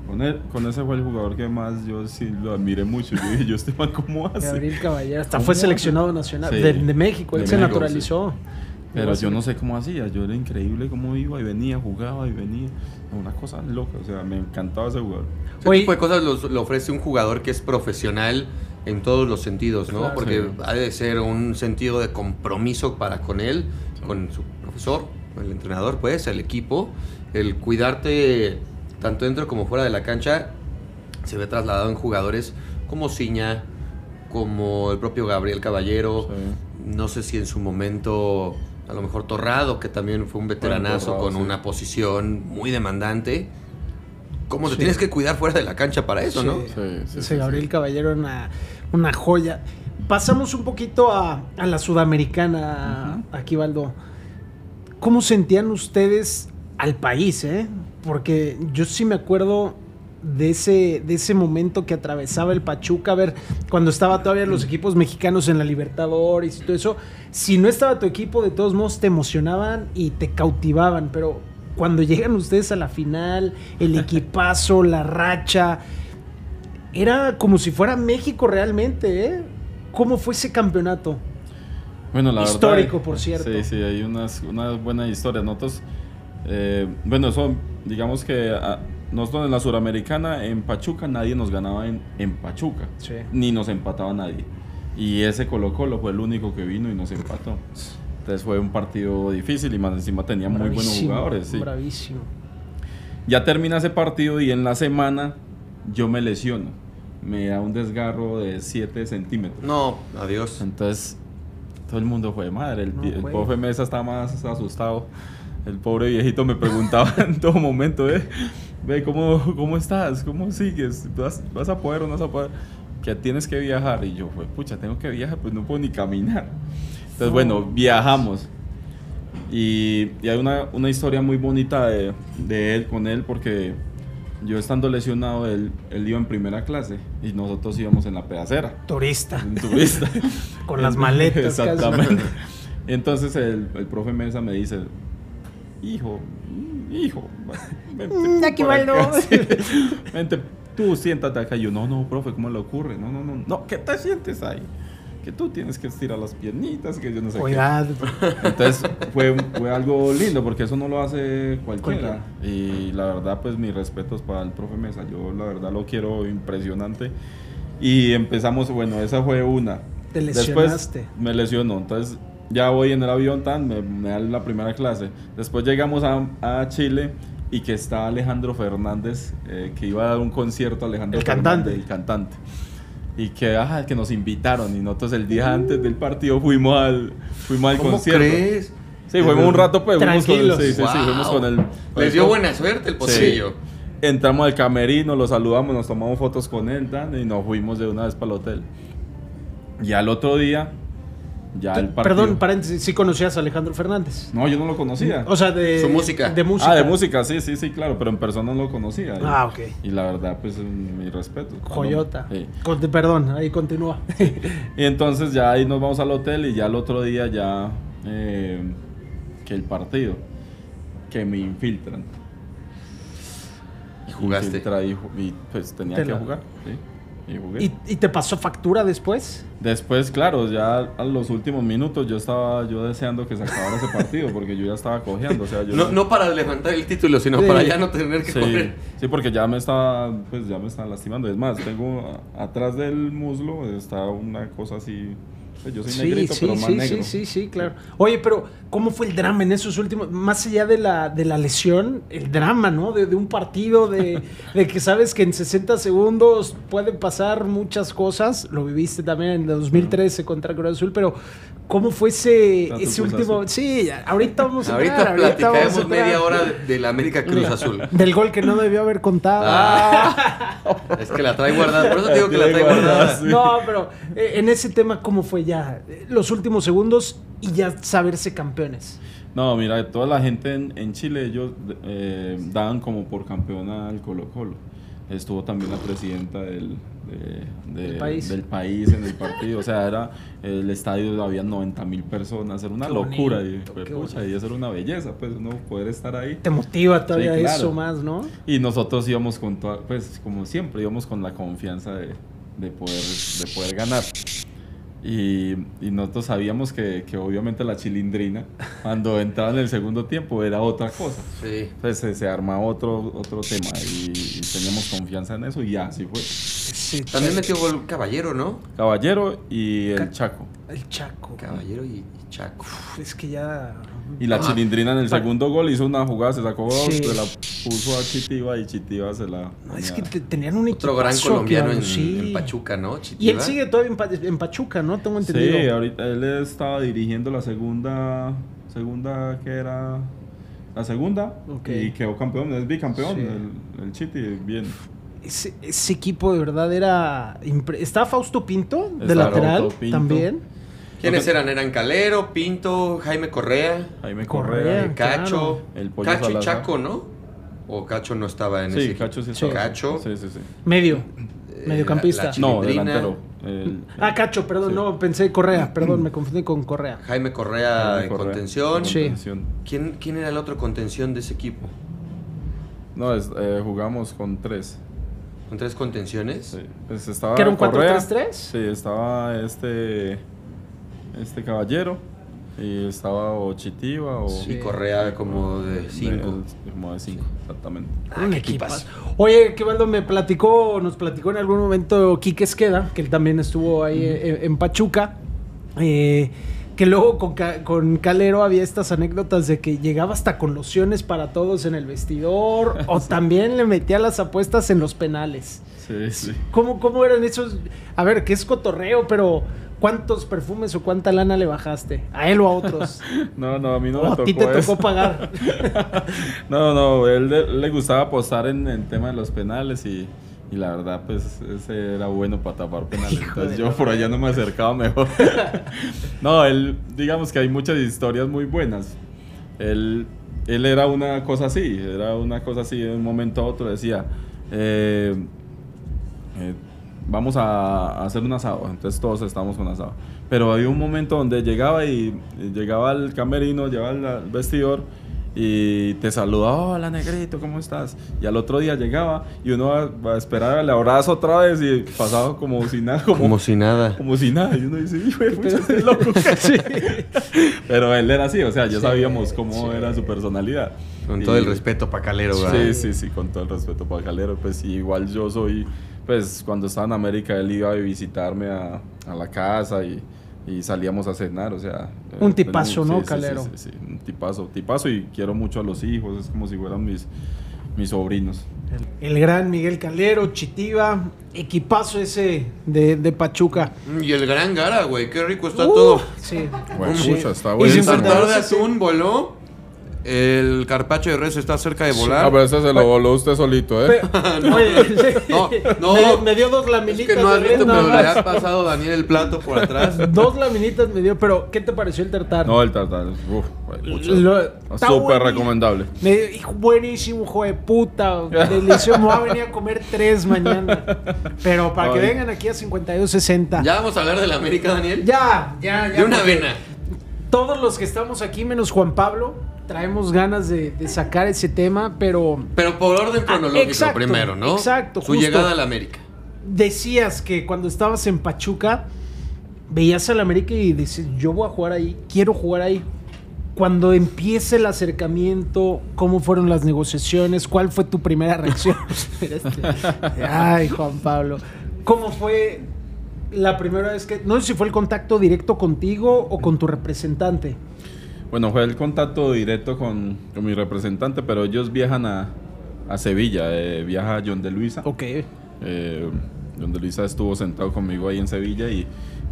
Con, él, con ese fue el jugador que más yo sí lo admiré mucho. Yo dije, yo este man, ¿cómo hace? Gabriel Caballero, hasta ¿Cómo fue seleccionado nacional Sí. de, de México, él De se México, naturalizó. Pero yo no sé cómo hacía, yo era increíble cómo iba y venía, jugaba y venía. Una cosa loca, o sea, me encantaba ese jugador. Ese Oye- tipo de cosas lo ofrece un jugador que es profesional en todos los sentidos, ¿no? Claro. Porque Sí. ha de ser un sentido de compromiso para con él, con su profesor, con el entrenador, pues, el equipo. El cuidarte tanto dentro como fuera de la cancha se ve trasladado en jugadores como Ciña, como el propio Gabriel Caballero. Sí. No sé si en su momento, a lo mejor Torrado, que también fue un veteranazo Torrado, con sí. una posición muy demandante. ¿Cómo te Sí. tienes que cuidar fuera de la cancha para eso, Sí. no? Sí, sí, Ese sí, Gabriel sí. Caballero era una, una joya. Pasamos un poquito a, a la sudamericana, aquí Baldo. ¿Cómo sentían ustedes al país, eh? Porque yo sí me acuerdo de ese, de ese momento que atravesaba el Pachuca, a ver, cuando estaba todavía los equipos mexicanos en la Libertadores y todo eso, si no estaba tu equipo, de todos modos te emocionaban y te cautivaban, pero cuando llegan ustedes a la final, el equipazo, la racha, era como si fuera México realmente, ¿eh? ¿Cómo fue ese campeonato? Bueno, la Histórico, verdad, por cierto. Sí, sí, hay unas, unas buenas historias. Nosotros, eh, bueno, son, digamos que ah, nosotros en la Suramericana, en Pachuca, nadie nos ganaba en, en Pachuca, Sí. ni nos empataba nadie. Y ese Colo Colo fue el único que vino y nos empató. Entonces fue un partido difícil y más encima tenía muy buenos jugadores. Sí. Bravísimo. Ya termina ese partido y en la semana yo me lesiono. Me da un desgarro de 7 centímetros. No, adiós. Entonces, todo el mundo fue madre. El, No el profe Mesa estaba más asustado. El pobre viejito me preguntaba en todo momento, ¿eh? Ve, ¿cómo, ¿cómo estás? ¿Cómo sigues? ¿Vas, ¿Vas a poder o no vas a poder? Que tienes que viajar. Y yo, fue, pucha, tengo que viajar, pues no puedo ni caminar. Entonces, bueno, viajamos. Y, y hay una, una historia muy bonita de, de él con él, porque yo estando lesionado, él, él iba en primera clase y nosotros íbamos en la pedacera Turista. un turista. Con las maletas casi. Exactamente. Entonces el, el profe Mesa me dice, hijo, hijo, vente Mm, tú aquí por va el acá". no. Sí. Vente, tú siéntate acá. Yo, no, no, profe, ¿cómo le ocurre? No, no, no, no, ¿qué te sientes ahí? Que tú tienes que estirar las piernitas, que yo no sé qué. Cuidado. Entonces fue, fue algo lindo porque eso no lo hace cualquiera. Cualquiera. Y la verdad, pues mis respetos para el profe Mesa. Yo la verdad lo quiero impresionante. Y empezamos, bueno, esa fue una. Te Después lesionaste. me lesionó. Entonces ya voy en el avión, tan, me, me dan la primera clase. Después llegamos a, a Chile y que está Alejandro Fernández, eh, que iba a dar un concierto Alejandro El Fernández, cantante. el cantante. Y que, ajá, que nos invitaron y nosotros el día antes del partido fuimos al, fuimos al ¿Cómo concierto. crees? Sí, fuimos un rato, pues. fuimos con- Tranquilos. sí, sí, sí, Wow. fuimos con el. Les dio buena suerte el Sí. pocillo. Entramos al camerino, lo saludamos, nos tomamos fotos con él tan, y nos fuimos de una vez para el hotel. Y al otro día, ya el partido. Perdón, paréntesis, sí conocías a Alejandro Fernández. No, yo no lo conocía. O sea, de Su música. De música. Ah, de música, sí, sí, sí, claro, pero en persona no lo conocía. Ah, ok. Y la verdad, pues, mi respeto. Sí. Con- perdón, ahí continúa. Y entonces ya ahí nos vamos al hotel y ya el otro día ya eh, que el partido, que me infiltran. Y jugaste. Infiltra y, y, pues tenía Te que la- jugar. Sí, y jugué. ¿Y, y te pasó factura después? Después, claro, ya a los últimos minutos yo estaba yo deseando que se acabara ese partido porque yo ya estaba cojeando. O sea, yo No, no para levantar el título, sino Sí. para ya no tener que Sí, correr. sí, porque ya me estaba, pues ya me estaba lastimando. Es más, tengo atrás del muslo está una cosa así yo soy Sí, negrito, sí, pero más sí, negro. sí, sí, sí, claro. Oye, pero ¿cómo fue el drama en esos últimos, más allá de la, de la lesión, el drama, ¿no? De, de un partido, de, de que sabes que en 60 segundos pueden pasar muchas cosas. Lo viviste también en el 2013 contra Cruz Azul, pero ¿cómo fue ese, Tanto ese último? Azul. Sí, ahorita vamos a entrar, ahorita platicaremos media hora de- del América Cruz Azul. Del gol que no debió haber contado. Ah, es que la trae guardada. Por eso te digo que la trae guardada. No, pero eh, en ese tema, ¿cómo fue ya? Los últimos segundos y ya saberse campeones. No, mira, toda la gente en, en Chile, ellos eh, daban como por campeón al Colo Colo. Estuvo también la presidenta del, de- país. del país en el partido. O sea, era el estadio, había 90 mil personas. Era una Qué locura. bonito, y, pues, pucha, y eso era una belleza, pues, no poder estar ahí. Te motiva todavía Sí, claro. eso más, ¿no? Y nosotros íbamos con toda, pues como siempre, íbamos con la confianza de, de poder, de poder ganar. Y, y nosotros sabíamos que, que obviamente la chilindrina, cuando entraba en el segundo tiempo, era otra cosa. Sí. Entonces se, se arma otro, otro tema y, y teníamos confianza en eso y así fue. Sí, También metió gol Caballero, ¿no? Caballero y el Ca- Chaco. El Chaco. Caballero y, y Chaco. Uf, es que ya. Y la chilindrina en el segundo gol hizo una jugada, se sacó, Sí. se la puso a Chitiva y Chitiva se la... No, es que te- tenían un equipo. Otro gran colombiano en, sí. en Pachuca, ¿no? Y él sigue todavía en, Pa- en Pachuca, ¿no? Tengo entendido. Sí, ahorita él estaba dirigiendo la segunda, segunda que era la segunda y quedó campeón, es bicampeón, Sí. el, el Chiti, bien. Ese, ese equipo de verdad era. impre- ¿Estaba Fausto Pinto de Estaba lateral Fausto Pinto. también? ¿Quiénes eran? Eran Calero, Pinto, Jaime Correa, Jaime Correa. Eh, Cacho. El Pollo Cacho y. Chaco, ¿no? O Cacho no estaba en ese Sí, equipo? Cacho sí Sí. estaba. Cacho. Sí, sí, sí. Medio. Eh, Mediocampista. la- la No, delantero. El- Ah, Cacho, perdón, Sí. no, pensé Correa, perdón, me confundí con Correa. Jaime Correa Jaime Correa, contención. Sí. ¿Quién, ¿Quién era el otro contención de ese equipo? No, es- eh, jugamos con tres. ¿Con tres contenciones? Sí. Pues estaba ¿Que era un Correa. 4-3-3? Sí, estaba este, este caballero y estaba o Chitiva o... Sí. Y Correa como de cinco. de- como de cinco, exactamente. Ah, un qué equipazo. Oye, que Valdo me platicó, nos platicó en algún momento Quique Esqueda, que él también estuvo ahí en, en Pachuca, eh, que luego con, con Calero había estas anécdotas de que llegaba hasta con lociones para todos en el vestidor, o también le metía las apuestas en los penales. Sí, sí. ¿Cómo, ¿Cómo eran esos? A ver, que es cotorreo, pero ¿cuántos perfumes o cuánta lana le bajaste? ¿A él o a otros? No, no, a mí no ¿O me a tocó ti te eso. tocó pagar? No, no, él le, le gustaba apostar en el tema de los penales y, y la verdad, pues ese era bueno para tapar penales. Hijo Entonces yo por allá no me acercaba mejor. no, él, digamos que hay muchas historias muy buenas. Él, él era una cosa así, era una cosa así, de un momento a otro decía, eh, eh, vamos a, hacer un asado. Entonces todos estábamos con asado. Pero había un momento donde llegaba y, y llegaba al camerino, llevaba al, vestidor y te saludaba, hola negrito, ¿cómo estás? Y al otro día llegaba y uno va, a esperar al abrazo otra vez y pasaba como si nada, como, Como como, si nada. si nada. Y uno dice, hijo de loco. Sí. Pero él era así, o sea, ya Sí, sabíamos cómo sí. era su personalidad. Con Y- todo el respeto para Calero, ¿verdad? Sí, sí, sí, con todo el respeto para Calero. Pues igual yo soy, pues cuando estaba en América él iba a visitarme a, a la casa y, y salíamos a cenar, o sea. Un eh, tipazo, sí, ¿no, sí, sí, Calero? Sí, sí, un tipazo, tipazo y quiero mucho a los hijos, es como si fueran mis, mis sobrinos. El gran Miguel Calero, Chitiva, equipazo ese de, de Pachuca. Y el gran Gara, güey. Qué rico está Uh, todo. Sí. Bueno, Sí. pucha, está Y bueno. El sin de sí. atún voló. El carpacho de res está cerca de volar. Ah, pero ese se lo voló usted solito, ¿eh? Oye, No, no. Me, me dio dos es laminitas. que no has visto, pero le ha pasado Daniel el plato por atrás. Dos laminitas me dio, pero ¿qué te pareció el tartar? No, el tartar. Uf, súper recomendable. Me dio, hijo, buenísimo, hijo de puta. Delicioso. Me voy a venir a comer tres mañana. Pero para que vengan aquí a 52.60. ¿Ya vamos a hablar de la América, Daniel? Ya, ya, ya. De una vena. Todos los que estamos aquí, menos Juan Pablo, traemos ganas de, de sacar ese tema, pero Pero por orden cronológico Ah, exacto, primero, ¿no? exacto, Su justo. llegada a la América. decías que cuando estabas en Pachuca, veías al América y dices, yo voy a jugar ahí, quiero jugar ahí. Cuando empieza el acercamiento, ¿cómo fueron las negociaciones? ¿Cuál fue tu primera reacción? Este. Ay, Juan Pablo. ¿Cómo fue la primera vez que... No sé si fue el contacto directo contigo o con tu representante. Bueno, fue el contacto directo con, con mi representante, pero ellos viajan a, a Sevilla, eh, viaja John de Luisa. Ok. Eh, John de Luisa estuvo sentado conmigo ahí en Sevilla y...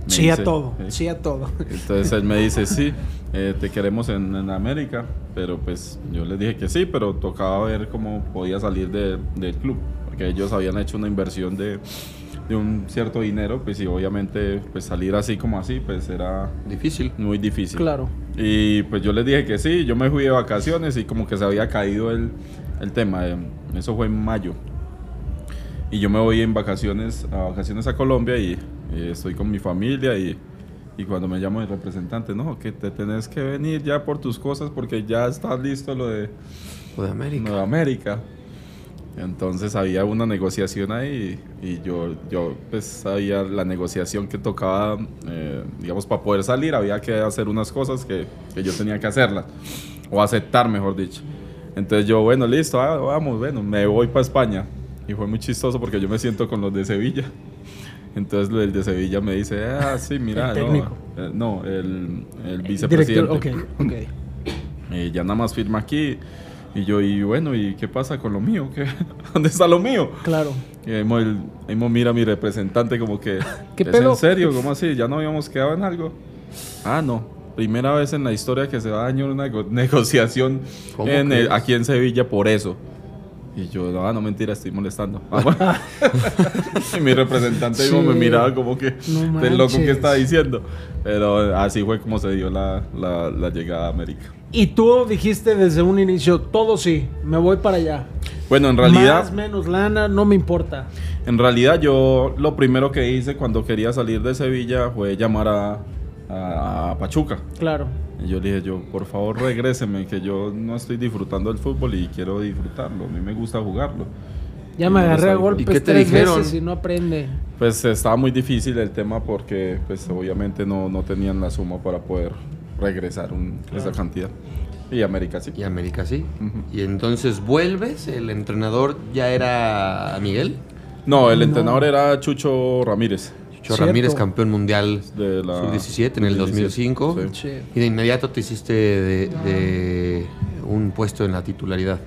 me Sí a todo, eh, sí a todo. Entonces él me dice, sí, eh, te queremos en, en América, pero pues yo le dije que sí, pero tocaba ver cómo podía salir de- del club, porque ellos habían hecho una inversión de, de un cierto dinero, pues y obviamente pues salir así como así, pues era Difícil. muy difícil. Claro. Y pues yo les dije que sí, yo me fui de vacaciones y como que se había caído el, el tema, eh, eso fue en mayo. Y yo me voy en vacaciones a vacaciones a Colombia y, y estoy con mi familia y, y cuando me llama el representante, no, que te tenés que venir ya por tus cosas porque ya está listo lo de O de América. Nueva América. Entonces había una negociación ahí y, y yo, yo pues sabía la negociación que tocaba, eh, digamos, para poder salir había que hacer unas cosas que, que yo tenía que hacerlas, o aceptar, mejor dicho. Entonces yo, bueno, listo, ah, vamos, bueno, me voy para España. Y fue muy chistoso porque yo me siento con los de Sevilla. Entonces el de Sevilla me dice, ah, sí, mira, El no, eh, no, el, el vicepresidente. Director, ok, ok. Eh, ya nada más firma aquí. Y yo, y bueno, ¿y qué pasa con lo mío? ¿Qué? ¿Dónde está lo mío? Claro. Y ahí mira a mi representante como que... ¿Qué ¿Es pedo? en serio? ¿Cómo así? ¿Ya no habíamos quedado en algo? Ah, no. Primera vez en la historia que se va a dañar una nego- negociación ¿Cómo en el- crees? aquí en Sevilla por eso. Y yo, no, no mentira, estoy molestando. Ah, bueno. y mi representante Sí. me miraba como que No del loco que está diciendo. Pero así fue como se dio la, la- la llegada a América. Y tú dijiste desde un inicio, todo sí, me voy para allá. Bueno, en realidad... Más, menos lana, no me importa. En realidad yo lo primero que hice cuando quería salir de Sevilla fue llamar a, a- a Pachuca. Claro. Y yo le dije, yo, por favor regréseme, que yo no estoy disfrutando el fútbol y quiero disfrutarlo. A mí me gusta jugarlo. Ya Y me no agarré a golpes ¿Y qué te tres dijeron? veces y no aprende. Pues estaba muy difícil el tema porque pues obviamente no, no tenían la suma para poder regresar un- esa cantidad. Y América sí. Y América sí. Y entonces vuelves, el entrenador ya era Miguel. No, el No. entrenador era Chucho Ramírez. Chucho Cierto. Ramírez, campeón mundial De la sub-17 en el 17, 2005. sí. Sí. Y de inmediato te hiciste de, de un puesto en la titularidad.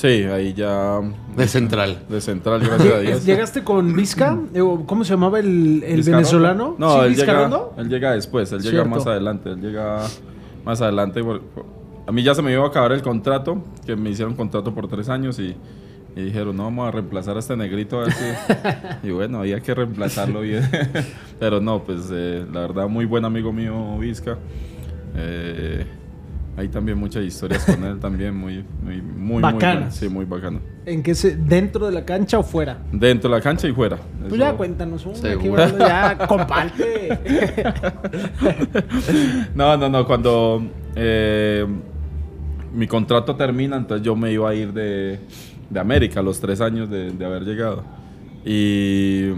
Sí, ahí ya De central. de central, gracias a Dios. ¿Llegaste con Vizca? Eh, ¿Cómo se llamaba el, el venezolano? No, ¿Sí, él, llega, él llega después, él llega más adelante, él llega más adelante. por- por- a mí ya se me iba a acabar el contrato, que me hicieron contrato por tres años y, y dijeron, no, vamos a reemplazar a este negrito. a ver si-". y bueno, había que reemplazarlo bien. Pero no, pues eh, la verdad, muy buen amigo mío, Vizca. Eh, hay también muchas historias con él también, muy, muy, muy, muy Bacanas. Sí, muy bacano. ¿En qué se, ¿Dentro de la cancha o fuera? Dentro de la cancha y fuera. Pues Eso- ya cuéntanos una. hablando Ya, comparte. No, no, no. Cuando eh, mi contrato termina, entonces yo me iba a ir de, de América a los tres años de, de haber llegado. Y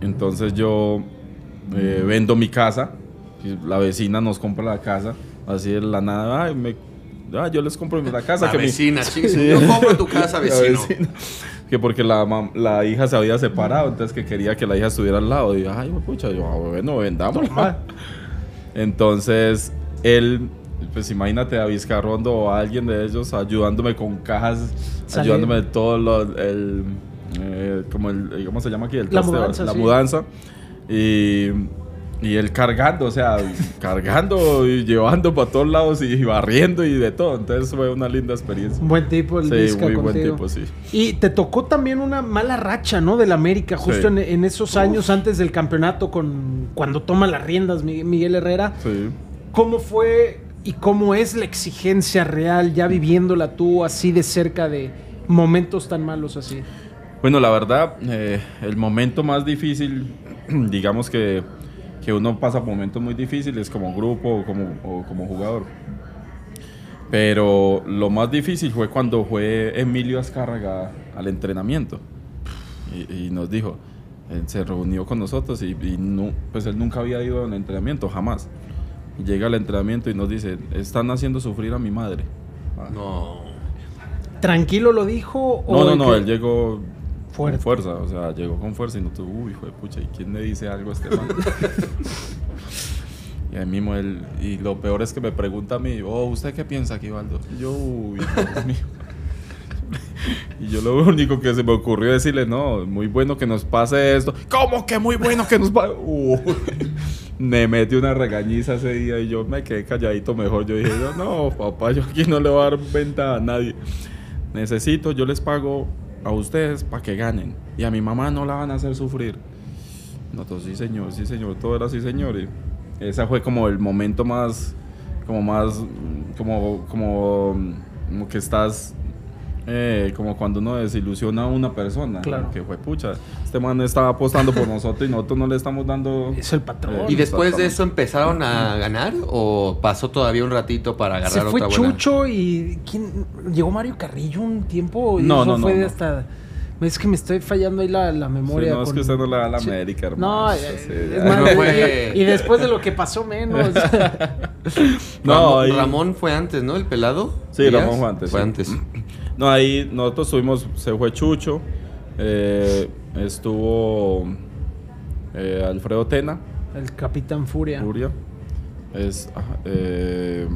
entonces yo eh, vendo mi casa. la vecina nos compra la casa. Así de la nada. Ay, me- ah, yo les compro la casa. La que mi- vecina. Sí. Yo compro tu casa, la vecino. vecina. Que porque la, mam- la hija se había separado, entonces que quería que la hija estuviera al lado. Y yo, ay, pucha, yo, ah, bueno, vendamos. Entonces, él, pues imagínate a Vizcarrondo o a alguien de ellos ayudándome con cajas, Salir. ayudándome de todo lo, el, eh, como el, ¿cómo se llama aquí? El La mudanza, La sí. mudanza. Y, y él cargando, o sea, cargando y llevando para todos lados y barriendo y de todo. Entonces fue una linda experiencia. Un buen tipo el Sí, muy buen tipo, sí. Y te tocó también una mala racha, ¿no? Del América, justo Sí. en, en esos años antes del campeonato, con cuando toma las riendas Mi- Miguel Herrera. Sí. ¿Cómo fue y cómo es la exigencia real, ya viviéndola tú así de cerca de momentos tan malos así? Bueno, la verdad, eh, el momento más difícil, digamos que, que uno pasa momentos muy difíciles como grupo o como, o como jugador. Pero lo más difícil fue cuando fue Emilio Azcárraga al entrenamiento y, y nos dijo, él se reunió con nosotros y, y no, pues él nunca había ido al entrenamiento, jamás. Llega al entrenamiento y nos dice, están haciendo sufrir a mi madre. No. ¿Tranquilo lo dijo? o No, no, no, que- él llegó Fuerte. con fuerza, o sea, llegó con fuerza y no tuvo, uy, hijo de pucha, ¿y quién le dice algo a este man? y ahí mismo él, y lo peor es que me pregunta a mí, oh, ¿usted qué piensa aquí, Valdo? Y yo, uy, Dios mío. Y yo lo único que se me ocurrió decirle, no, muy bueno que nos pase esto. ¿Cómo que muy bueno que nos pase? Me metí una regañiza ese día y yo me quedé calladito mejor. Yo dije, yo, no, papá, yo aquí no le voy a dar venta a nadie. Necesito, yo les pago a ustedes para que ganen. Y a mi mamá no la van a hacer sufrir. Nosotros, sí, señor, sí, señor, todo era así, señor. Y ese fue como el momento más, como más, como, como que estás eh, como cuando uno desilusiona a una persona. Claro. Que fue pucha. Este man estaba apostando por nosotros y nosotros no le estamos dando. Es el patrón. Eh, ¿Y después de eso empezaron a ganar o pasó todavía un ratito para agarrar Se fue otra buena? Chucho y ¿quién? llegó Mario Carrillo un tiempo y No, eso no, no, fue de no. hasta es que me estoy fallando ahí la, la Sí, memoria. no, es con- que usted no le da la Sí. América, hermano. No, Sí, eh, es más, No y- fue- y después de lo que pasó menos. No, Ramón, fue antes, ¿no? El pelado. Sí, Díaz? Ramón fue antes, Fue sí. antes. No, ahí nosotros tuvimos, se fue Chucho, eh, estuvo eh, Alfredo Tena, el Capitán Furia. Furia, es, eh,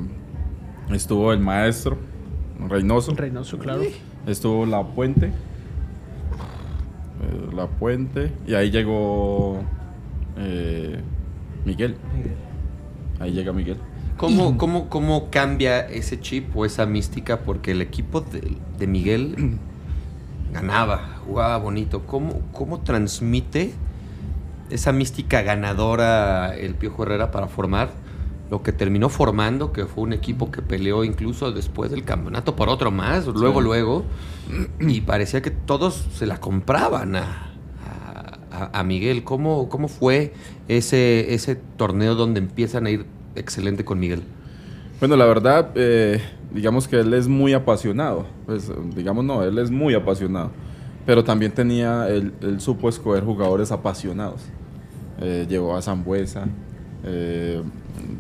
estuvo el maestro Reynoso, Reynoso, claro. estuvo La Puente, La Puente, y ahí llegó eh, Miguel, ahí llega Miguel. ¿Cómo, cómo, ¿Cómo cambia ese chip o esa mística? Porque el equipo de, de Miguel ganaba, jugaba bonito. ¿Cómo, ¿Cómo transmite esa mística ganadora el Piojo Herrera para formar lo que terminó formando, que fue un equipo que peleó incluso después del campeonato por otro más, luego, Sí. luego, y parecía que todos se la compraban a, a- a Miguel. ¿Cómo, ¿Cómo fue ese, ese torneo donde empiezan a ir excelente con Miguel? Bueno, la verdad, eh, digamos que él es muy apasionado. Pues, digamos, no, él es muy apasionado. Pero también tenía, él, él supo escoger jugadores apasionados. Eh, llevó a Zambuesa, eh,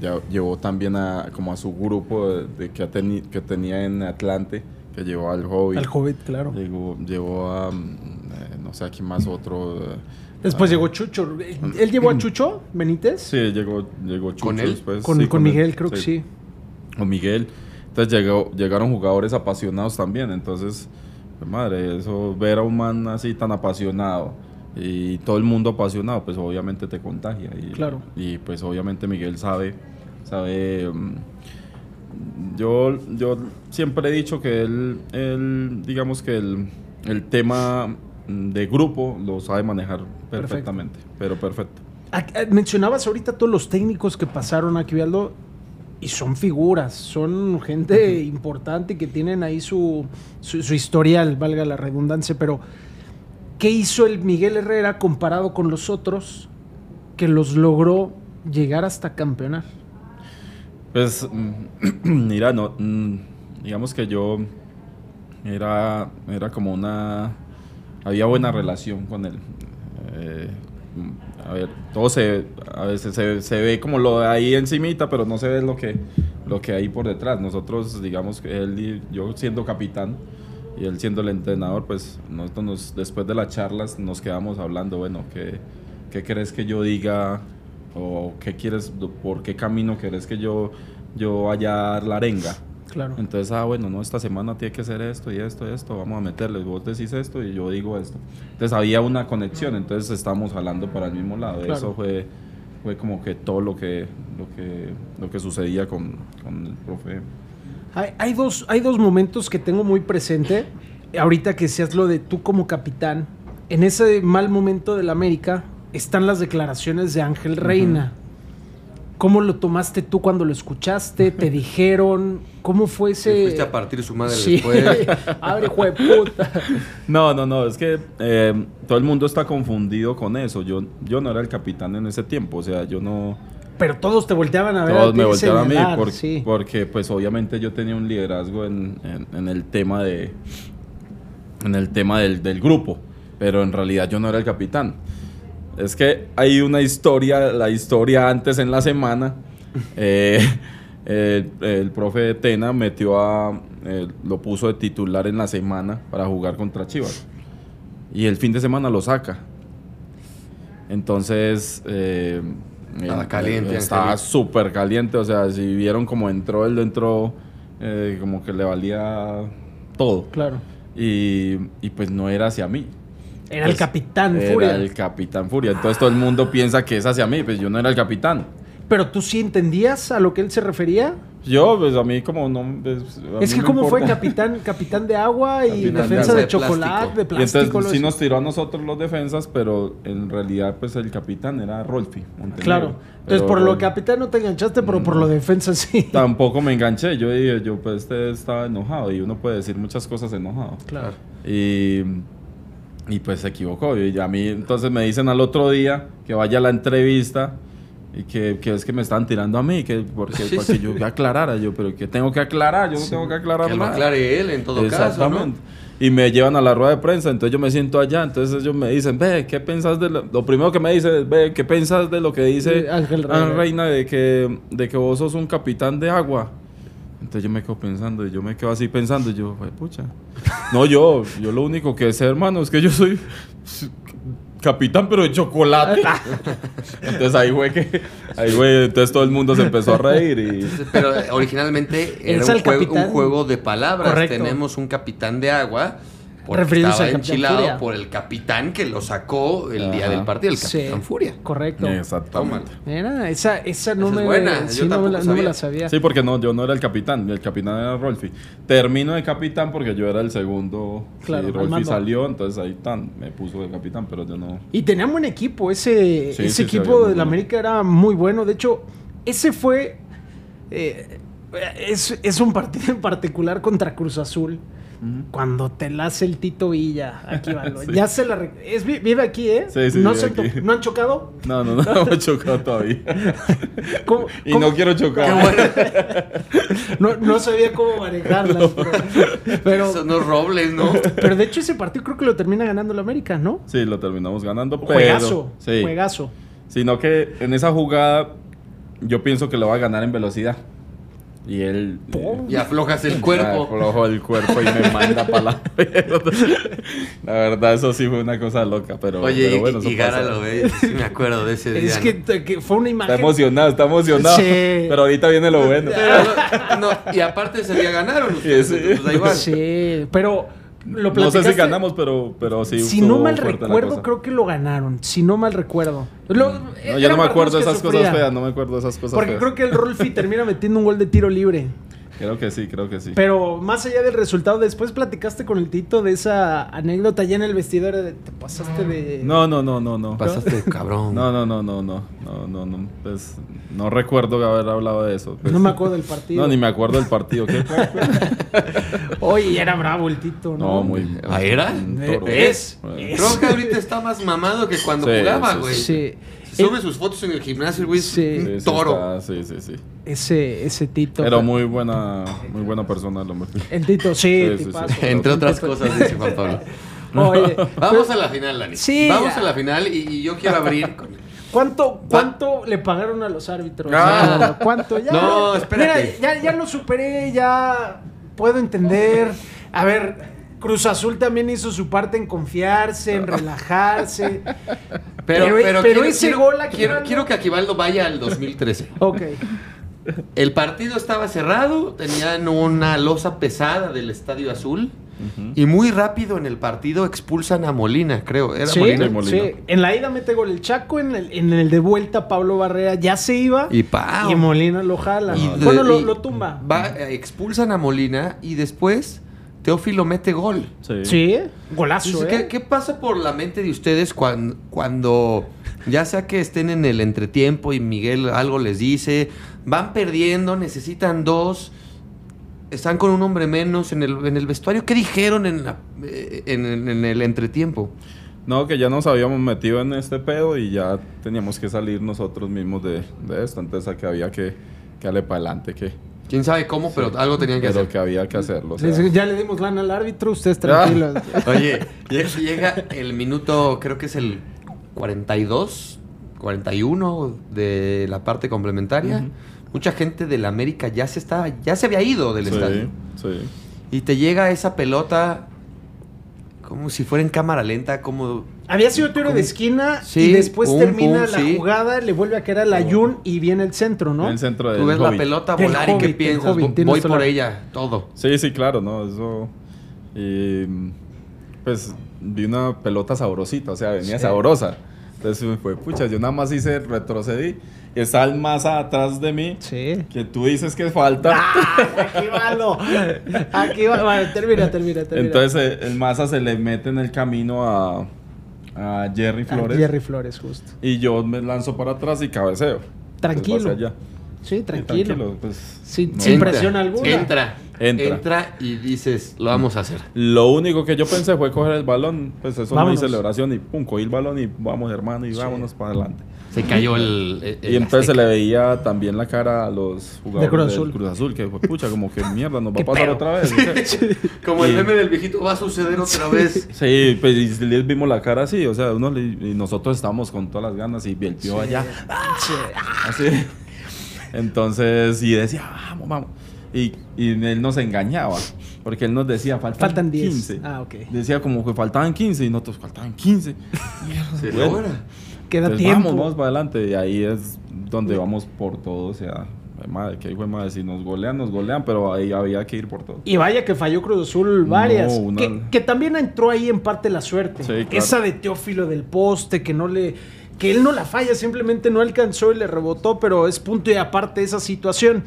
ya- llevó también a, como a su grupo de, de que, ha teni- que tenía en Atlante, que llevó al Hobbit. Al Hobbit, claro. Llegó, llevó a, mm, eh, no sé, aquí más otro. Después ah, llegó Chucho. ¿Él llevó a Chucho Benítez? Sí, llegó, llegó Chucho ¿Con él? después. Con, sí, con Miguel, creo que sí. o Miguel. Entonces llegó, llegaron jugadores apasionados también. Entonces, madre, eso, ver a un man así tan apasionado y todo el mundo apasionado, pues obviamente te contagia. Y, Claro. Y pues obviamente Miguel sabe, sabe. mm, yo, yo siempre he dicho que él, él digamos que el, el tema de grupo lo sabe manejar perfectamente, pero perfecto. Ah, Mencionabas ahorita todos los técnicos que pasaron aquí, Aldo, y son figuras, son gente importante que tienen ahí su, su, su historial, valga la redundancia, pero ¿qué hizo el Miguel Herrera comparado con los otros que los logró llegar hasta campeonar? Pues, mm, mira, no, mm, digamos que yo era, era como una, había buena relación con él. Eh, a ver, todo se, a veces se, se ve como lo de ahí encimita, pero no se ve lo que, lo que hay por detrás. Nosotros, digamos él yo siendo capitán y él siendo el entrenador, pues nosotros nos, después de las charlas nos quedamos hablando, bueno, ¿qué, qué crees que yo diga o qué quieres, por qué camino quieres que yo, yo vaya a dar la arenga? Claro. Entonces, ah, bueno, no, esta semana tiene que ser esto y esto y esto, vamos a meterle, vos decís esto y yo digo esto. Entonces había una conexión, entonces estamos jalando para el mismo lado. Claro. Eso fue, fue como que todo lo que, lo que, lo que sucedía con, con el profe. Hay, hay dos, hay dos momentos que tengo muy presente. Ahorita que seas lo de tú como capitán, en ese mal momento del América están las declaraciones de Ángel Reina. ¿Cómo lo tomaste tú cuando lo escuchaste? ¿Te dijeron? ¿Cómo fue ¿Te ese...? fuiste a partir su madre Sí. después? Abre, hijo de puta. No, no, no, es que eh, todo el mundo está confundido con eso. Yo, yo no era el capitán en ese tiempo, o sea, yo no... Pero todos te volteaban a ver. Todos me y voltearon a mí señalar, por- sí. porque pues obviamente yo tenía un liderazgo en, en- en el tema de en el tema del, del grupo, pero en realidad yo no era el capitán. Es que hay una historia, la historia antes en la semana, eh, el, el profe Tena metió a, eh, lo puso de titular en la semana para jugar contra Chivas. y el fin de semana lo saca. Entonces, eh, Estaba eh, caliente, Estaba súper caliente. O sea, si vieron como entró, él entró eh, como que le valía todo. Claro. Y, y pues no era hacia mí. Era el Pues, capitán era Furia. el capitán Furia. Entonces todo el mundo piensa que es hacia mí. Pues yo no era el capitán. Pero tú sí entendías a lo que él se refería. Yo, pues a mí como no... pues, Es que me cómo fue capitán, capitán de agua y Capitán defensa de, de chocolate, plástico. de Y plástico. entonces sí nos tiró a nosotros los defensas, pero en realidad pues el capitán era Rolfi. Montenegro. Claro. Entonces Pero por lo capitán no te enganchaste, pero por lo defensa sí. Tampoco me enganché. Yo dije, yo pues este estaba enojado y uno puede decir muchas cosas enojado. Claro. Y, y pues se equivocó. Y a mí entonces me dicen al otro día que vaya a la entrevista y que, que es que me están tirando a mí, que porque, Sí, porque yo que aclarara. Yo, pero que tengo que aclarar, yo no tengo que aclarar Que lo nada. aclare él en todo caso, ¿no? Exactamente. Y me llevan a la rueda de prensa, entonces yo me siento allá, entonces ellos me dicen, ve, ¿qué piensas de lo, lo primero que me dicen es, ve, ¿qué piensas de lo que dice Ángel Reina. Reina de que, de que vos sos un capitán de agua? Entonces yo me quedo pensando, y yo me quedo así pensando, y yo, "Jue pucha. No, yo, yo lo único que sé, hermano, es que yo soy capitán, pero de chocolate. entonces ahí fue que, ahí fue, entonces todo el mundo se empezó a reír y... Pero originalmente era un juego, capitán. un juego de palabras. Correcto. Tenemos un capitán de agua. Porque Refiriéndose estaba al Capitán enchilado Furia. por el capitán que lo sacó el día del partido, el Sí. Capitán Furia. Correcto. Exactamente. Mira, esa, esa no Esa me, es buena, sí, yo no, la, no me sabía. la sabía. Sí, porque no, yo no era el capitán, el capitán era Rolfi. Termino de capitán porque yo era el segundo. Claro, y al Rolfi salió, entonces ahí tan, me puso de capitán, pero yo no. Y tenían buen equipo. Ese, Sí, ese sí, sí, equipo del bueno. América era muy bueno. De hecho, ese fue. eh, es, es un partido en particular contra Cruz Azul. Cuando te la hace el Tito Villa. Aquí va. Sí. Ya se la. es, vi- vive aquí, ¿eh? Sí, sí, ¿No, vive se aquí. ¿No han chocado? No, no, no, no me he chocado todavía. ¿Cómo- Y cómo- no quiero chocar. no, no sabía cómo manejarlas. Pero, pero, Esos no robles, ¿no? pero de hecho, ese partido creo que lo termina ganando el América, ¿no? Sí, lo terminamos ganando, pero. Juegazo. Sí. Juegazo. Sino que en esa jugada, yo pienso que lo va a ganar en velocidad. Y él. Y aflojas el cuerpo. aflojo el cuerpo y me manda para la. La verdad, eso sí fue una cosa loca, pero, Oye, pero y- bueno, y, eso Gara lo ve. Sí me acuerdo de ese día. Es que, que fue una imagen. Está emocionado, está emocionado. Sí. Pero ahorita viene lo bueno. Pero, no, y aparte ese día ganaron ustedes, Sí, sí. entonces da igual. Sí, pero lo No sé si ganamos, pero, pero sí. Si no mal recuerdo, creo que lo ganaron. Si no mal recuerdo. Lo- No, eran yo no me acuerdo de esas sufría. cosas feas, no me acuerdo de esas cosas Porque feas. creo que el Rolfi termina metiendo un gol de tiro libre. Creo que sí, creo que sí. Pero más allá del resultado, después platicaste con el Tito de esa anécdota ya en el vestidor. de- te pasaste de. No, no, no, no, no. Pasaste cabrón. No, no, no, no, no, no, no, no. Pues, no recuerdo haber hablado de eso. pues. No me acuerdo del partido. No, ni me acuerdo del partido. ¿Qué fue? Oye, era bravo el Tito, ¿no? No, muy. ¿Ah, era? ¿Ves? Eh, Creo que ahorita está más mamado que cuando Sí, jugaba, sí, güey. Sí. Sube sus fotos en el gimnasio, güey. Sí. un sí, sí, toro. sí, sí, sí. Ese, ese Tito. Pero muy buena, muy buena persona el hombre. El Tito, sí, Sí, sí, tipazo. sí. Entre otras cosas, dice Juan Pablo. Oye, Vamos pero- a la final, Dani. Sí, Vamos ya. a la final y, y yo quiero abrir con... ¿Cuánto, ¿Cuánto le pagaron a los árbitros? Ah. ¿Cuánto? Ya, No, espérate. Mira, ya, ya lo superé, ya puedo entender. A ver, Cruz Azul también hizo su parte en confiarse, en relajarse. Pero, Pero- pero, pero quiero, ese quiero- gol aquí, quiero, quiero que Aquivaldo vaya al 2013. Ok. El partido estaba cerrado, tenían una losa pesada del Estadio Azul y muy rápido en el partido expulsan a Molina, creo. Era Sí, Molina. Molina. sí. En la ida mete gol el Chaco, en el, en el de vuelta Pablo Barrera ya se iba Y Molina lo jala. Y de- bueno, lo, y lo tumba. va- eh, expulsan a Molina y después Teófilo mete gol. Sí. Sí, golazo, Entonces, ¿eh? ¿qué, qué pasa por la mente de ustedes cuando, cuando ya sea que estén en el entretiempo y Miguel algo les dice, van perdiendo, necesitan dos, están con un hombre menos en el, en el vestuario? ¿Qué dijeron en, la- eh, en, en- en el entretiempo? No, que ya nos habíamos metido en este pedo y ya teníamos que salir nosotros mismos de, de esto. Entonces, que había que, que darle para adelante, que, ¿Quién sabe cómo? Pero algo tenían que pero hacer. que había que hacerlo. o sea. Les- ya le dimos lana al árbitro, ustedes tranquilos. Oye, llega- llega el minuto, creo que es el 42, 41 de la parte complementaria. Mucha gente del América ya se estaba, ya se había ido del sí, estadio. sí. Y te llega esa pelota como si fuera en cámara lenta, como Había sido tiro de esquina y después pum, termina pum, la sí. jugada, le vuelve a caer al Ayun y viene el centro, ¿no? En el centro del tú ves la pelota volar y qué piensas, Hobbit, voy por la- ella, todo. Sí, sí, claro, ¿no? Eso. Y. Pues vi una pelota sabrosita, o sea, venía Sí. sabrosa. Entonces me fue, pucha, yo nada más hice, retrocedí. Y está el más atrás de mí. Sí. Que tú dices que falta. ¡Ah! Aquí va, no. Aquí va. Bueno, termina, termina, termina. Entonces el Maza se le mete en el camino a, a Jerry Flores. Jerry Flores, justo. Y yo me lanzo para atrás y cabeceo. Tranquilo. Allá. Sí, Sí, tranquilo. pues, Sin- no. sin presión alguna. Entra, Entra. entra. y dices, lo vamos a hacer. Lo único que yo pensé fue coger el balón. Pues eso Vámonos. no hay celebración. Y pum, cogí el balón y vamos, hermano, y vámonos para adelante. Se cayó el. el- Y el entonces se le veía también la cara a los jugadores Cruz del Azul. Cruz Azul, que fue, pucha, como que mierda, nos va ¿Qué a pasar pedo? otra vez. ¿sí? Como el Y- meme del viejito, va a suceder otra vez. Sí, pues y les vimos la cara así, o sea, uno le- y nosotros estábamos con todas las ganas y el tío allá, así. Entonces, y decía, vamos, vamos. Y, y él nos engañaba, porque él nos decía, faltan, Faltan 10. 15. Ah, ok. Decía como que faltaban 15 y nosotros faltaban 15. Se Bueno. Queda Entonces, tiempo. vamos, vamos para adelante. Y ahí es donde vamos por todo. O sea, madre, que hijo de madre, si nos golean, nos golean, pero ahí había que ir por todo. Y vaya que falló Cruz Azul varias. No, una- que, que también entró ahí en parte la suerte. Sí, claro. Esa de Teófilo del poste, que no le. que él no la falla, simplemente no alcanzó y le rebotó, pero es punto y aparte esa situación.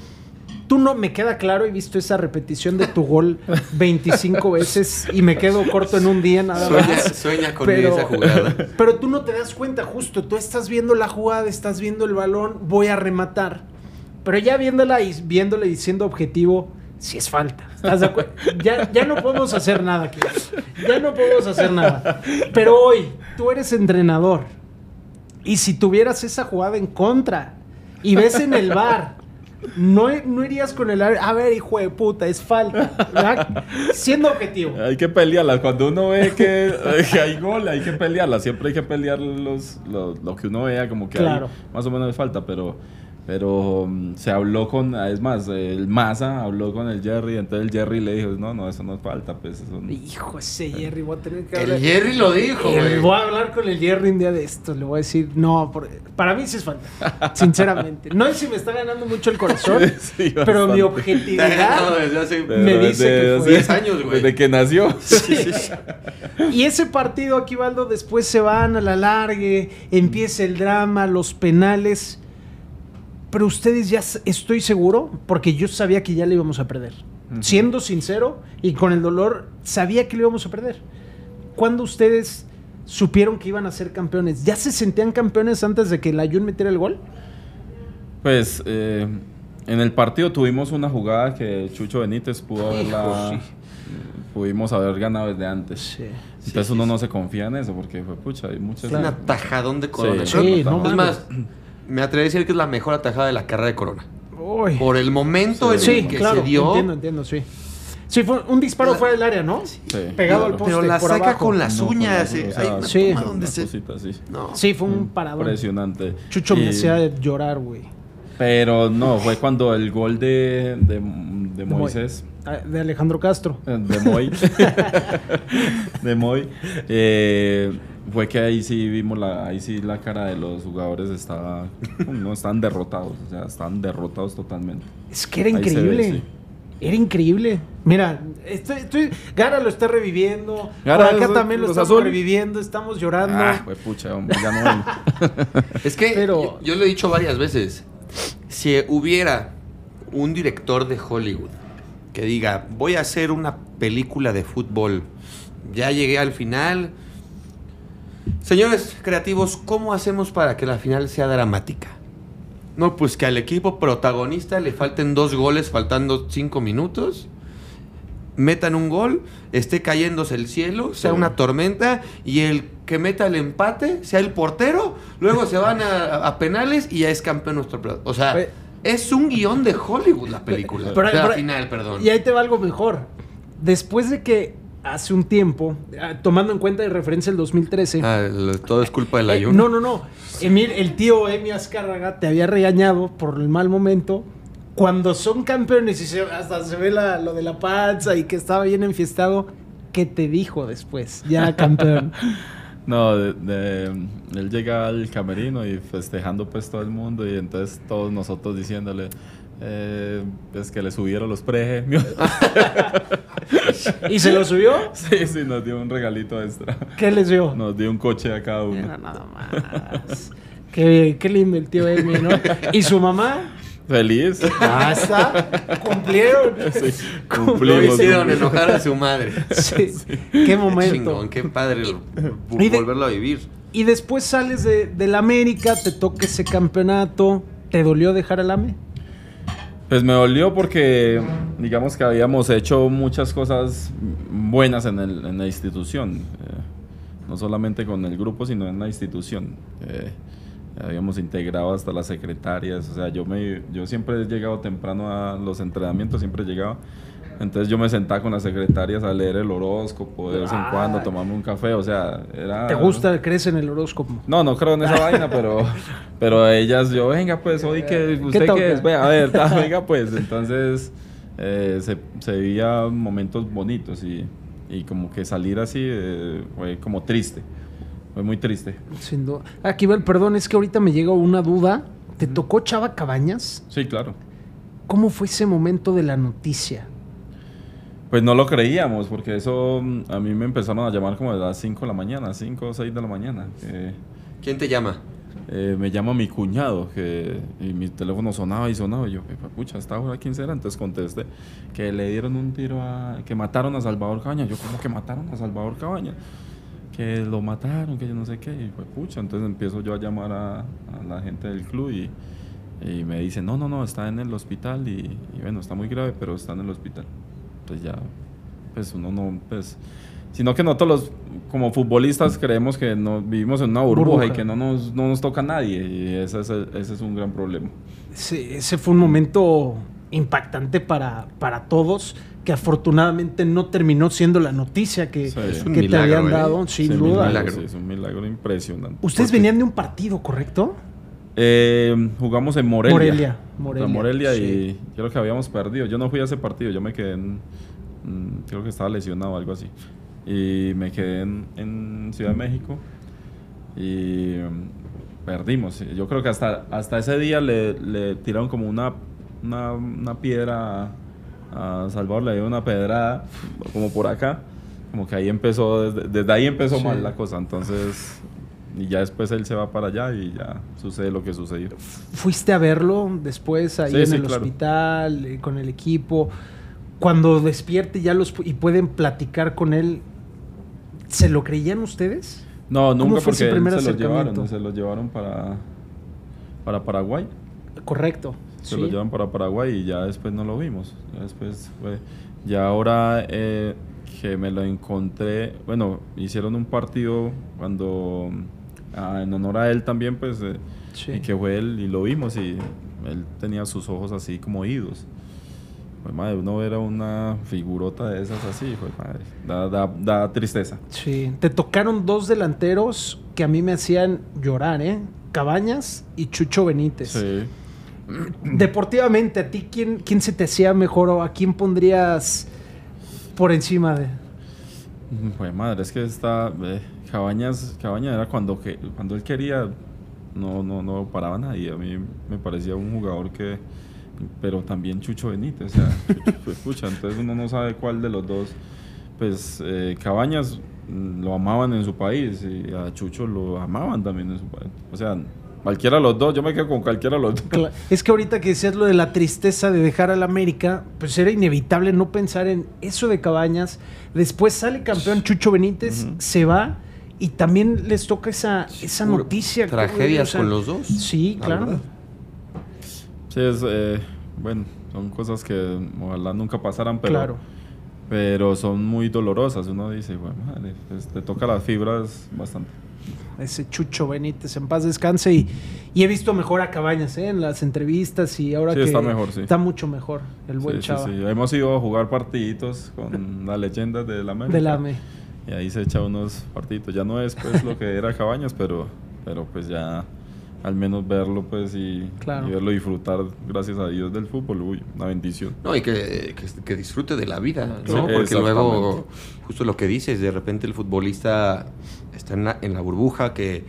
Tú no me queda claro, he visto esa repetición de tu gol 25 veces y me quedo corto en un día nada Sueña, más. sueña con Pero, esa jugada. pero tú no te das cuenta, justo. Tú estás viendo la jugada, estás viendo el balón, voy a rematar. Pero ya viéndola y viéndole diciendo objetivo, si es falta. ¿Estás de acuerdo? Ya, ya no podemos hacer nada aquí. Ya no podemos hacer nada. Pero hoy, tú eres entrenador. Y si tuvieras esa jugada en contra y ves en el bar. No, no irías con el árbitro, A ver, hijo de puta, es falta. ¿verdad? Siendo objetivo. Hay que pelearla. Cuando uno ve que, que hay gol, hay que pelearla. Siempre hay que pelear los, los- lo que uno vea, como que Claro. hay más o menos de falta. Pero, pero mm, se habló con, es más, el Maza habló con el Jerry. Entonces el Jerry le dijo: No, no, eso no es falta. Pues eso no- Hijo, ese Jerry, voy a tener que El hablar. Jerry lo dijo, güey. voy a hablar con el Jerry un día de esto. Le voy a decir, no, por- para mí sí es falta. Sinceramente. No sé si me está ganando mucho el corazón, Sí, pero mi objetividad. desde hace me desde- dice que fue- desde- 10 años, güey. Desde que nació. Y ese partido aquí, Valdo, después se van a la largue, empieza el drama, los penales. Pero ustedes ya estoy seguro, porque yo sabía que ya le íbamos a perder. Siendo sincero y con el dolor, sabía que le íbamos a perder. ¿Cuándo ustedes supieron que iban a ser campeones? ¿Ya se sentían campeones antes de que el Ayun metiera el gol? Pues eh, en el partido tuvimos una jugada que Chucho Benítez pudo haberla. Hijo, Pudimos haber ganado desde antes. Sí. Entonces uno no se confía en eso porque fue pucha, hay muchas. Es un atajadón de Corona. Sí, Sí, es más, me atrevería a decir que es la mejor atajada de la carrera de Corona. Uy. Por el momento en Sí, el que claro, se dio. entiendo, entiendo, sí. Sí, fue un disparo La- fuera del área, ¿no? Sí. Pegado al poste Pero la por saca abajo. con las No, con uñas. las- eh, o sea, hay una sí. toma Una donde se- cosita así. No. Sí, fue un paradón. Impresionante. Chucho me hacía llorar, güey. Pero no, fue cuando el gol de, de, de Moisés. Ah, De Alejandro Castro. eh, De Moy. de Moy. eh, fue que ahí sí vimos la, ahí sí la cara de los jugadores estaba, no están derrotados, o sea, están derrotados totalmente. Es que era Ahí se ve, increíble. sí. Era increíble. Mira, estoy, estoy- Gara lo está reviviendo. Gara por acá también lo estamos Azul. reviviendo. Estamos llorando. Ah, fue pucha, hombre, ya no. Es que Pero- yo, yo lo he dicho varias veces. Si hubiera un director de Hollywood que diga, voy a hacer una película de fútbol, ya llegué al final. Señores creativos, ¿cómo hacemos para que la final sea dramática? No, pues que al equipo protagonista le falten dos goles faltando cinco minutos. Metan un gol, esté cayéndose el cielo, sea Sí. una tormenta y el que meta el empate sea el portero. Luego se van a, a penales y ya es campeón nuestro. O sea, Oye. es un guion de Hollywood la película. Pero- O sea, pero- la final, perdón. Y ahí te va algo mejor. Después de que hace un tiempo, ah, tomando en cuenta de referencia el 2013. Ah, lo- todo es culpa del eh, ayuno. no, no, no. Emil, el tío Emi Azcárraga te había regañado por el mal momento. Cuando son campeones y se- hasta se ve la- lo de la panza y que estaba bien enfiestado, ¿qué te dijo después? Ya campeón. No, de, de- él llega al camerino y festejando pues todo el mundo y entonces todos nosotros diciéndole eh, pues que le subieron los premios. ¿Y se lo subió? sí, sí, nos dio un regalito extra. ¿Qué les dio? Nos dio un coche a cada uno. Mira nada más. Qué, qué lindo el tío Emi, ¿no? ¿Y su mamá? Feliz. Ah, está. Cumplieron. Sí, Lo cumplimos. hicieron enojar a su madre. Sí. Qué Qué momento. chingón, qué padre y de- volverlo a vivir. Y después sales de, del América, te toca ese campeonato. ¿Te dolió dejar al AME? Pues me dolió porque, digamos que habíamos hecho muchas cosas buenas en, el- en la institución. eh, no solamente con el grupo, sino en la institución. Eh, habíamos integrado hasta las secretarias. O sea, yo, me, yo siempre he llegado temprano a los entrenamientos, siempre llegaba. Entonces yo me sentaba con las secretarias a leer el horóscopo de vez en Ah. cuando, tomarme un café. O sea, era... ¿Te gusta? ¿Crees en el horóscopo? No, no creo en esa vaina, pero, pero ellas, yo, venga, pues, hoy que usted qué es, a ver, ta, venga, pues, entonces eh, se, se veía momentos bonitos y, y como que salir así eh, fue como triste, fue muy triste. Sin duda. Aquí va el perdón, es que ahorita me llega una duda. ¿Te tocó Chava Cabañas? Sí, claro. ¿Cómo fue ese momento de la noticia? Pues no lo creíamos, porque eso mm, a mí me empezaron a llamar como de las 5 de la mañana, 5 o 6 de la mañana. ¿Quién te llama? eh, me llama mi cuñado que y mi teléfono sonaba y sonaba y yo "Eh, pucha esta hora quién será entonces contesté que le dieron un tiro a que mataron a Salvador Cabaña yo como que mataron a Salvador Cabaña que lo mataron que yo no sé qué y pues pucha entonces empiezo yo a llamar a, a la gente del club y, y me dicen no no no está en el hospital y, y bueno está muy grave pero está en el hospital entonces ya pues uno no pues sino que nosotros los como futbolistas creemos que no vivimos en una burbuja, Burbuja. y que no nos, no nos toca a nadie y ese es, el- ese es un gran problema. Ese, ese fue un momento impactante para, para todos, que afortunadamente no terminó siendo la noticia que, Sí. que un te milagro, habían ¿eh? dado, sin Sí, un duda. milagro, Milagro. sí, es un milagro impresionante. Ustedes Porque, venían de un partido, ¿correcto? Eh, jugamos en Morelia. Morelia, Morelia, Morelia, Morelia sí. y creo que habíamos perdido. Yo no fui a ese partido, yo me quedé en. mm, creo que estaba lesionado o algo así. Y me quedé en, en Ciudad de México y mm, perdimos. Yo creo que hasta, hasta ese día le, le tiraron como una, una, una piedra a, a Salvador, le dio una pedrada, como por acá. Como que ahí empezó, desde, desde ahí empezó Sí. mal la cosa. Entonces, y ya después él se va para allá y ya sucede lo que sucedió. ¿Fuiste a verlo después ahí Sí, en sí, el claro. hospital, eh, con el equipo? Cuando despierte ya los y pueden platicar con él, ¿se lo creían ustedes? No, ¿Cómo nunca fue porque él primer se lo llevaron, se lo llevaron para, para Paraguay. Correcto. Se sí. lo llevan para Paraguay y ya después no lo vimos. Ya después fue. Ya ahora eh, que me lo encontré, bueno, hicieron un partido cuando en honor a él también, pues, eh, Sí. y que fue él y lo vimos y él tenía sus ojos así como idos. Pues madre, uno ver a una figurota de esas así, pues madre, da, da, da tristeza. Sí, te tocaron dos delanteros que a mí me hacían llorar, ¿eh? Cabañas y Chucho Benítez. Sí. Deportivamente, ¿a ti quién, quién se te hacía mejor o a quién pondrías por encima de...? Pues madre, es que está eh, Cabañas, Cabañas era cuando que cuando él quería no no no paraba nadie. A mí me parecía un jugador que pero también Chucho Benítez, o sea, Chucho, pues, entonces uno no sabe cuál de los dos. Pues eh, Cabañas mm, lo amaban en su país y a Chucho lo amaban también en su país. O sea, cualquiera de los dos, yo me quedo con cualquiera de los dos. Es que ahorita que decías lo de la tristeza de dejar al América, pues era inevitable no pensar en eso de Cabañas. Después sale campeón Chucho Benítez, se va y también les toca esa, esa noticia. Tragedias o sea, con los dos. Sí, la claro. verdad. Sí, es, eh, bueno, son cosas que ojalá nunca pasaran, pero Claro. pero son muy dolorosas. Uno dice, bueno, madre, pues, te toca las fibras bastante. Ese Chucho Benítez, en paz descanse. Y, y he visto mejor a Cabañas ¿eh? en las entrevistas y ahora Sí, que está mejor, sí. está mucho mejor el buen Sí, sí, chava sí. Hemos ido a jugar partiditos con las leyendas de la América. del AME. Y ahí se echa unos partiditos. Ya no es pues lo que era Cabañas, pero, pero pues ya al menos verlo pues y, Claro. y verlo disfrutar, gracias a Dios, del fútbol, uy, una bendición. No, y que, que- que disfrute de la vida, ¿no? Sí, Porque luego, justo lo que dices, de repente el futbolista está en la, en la burbuja que,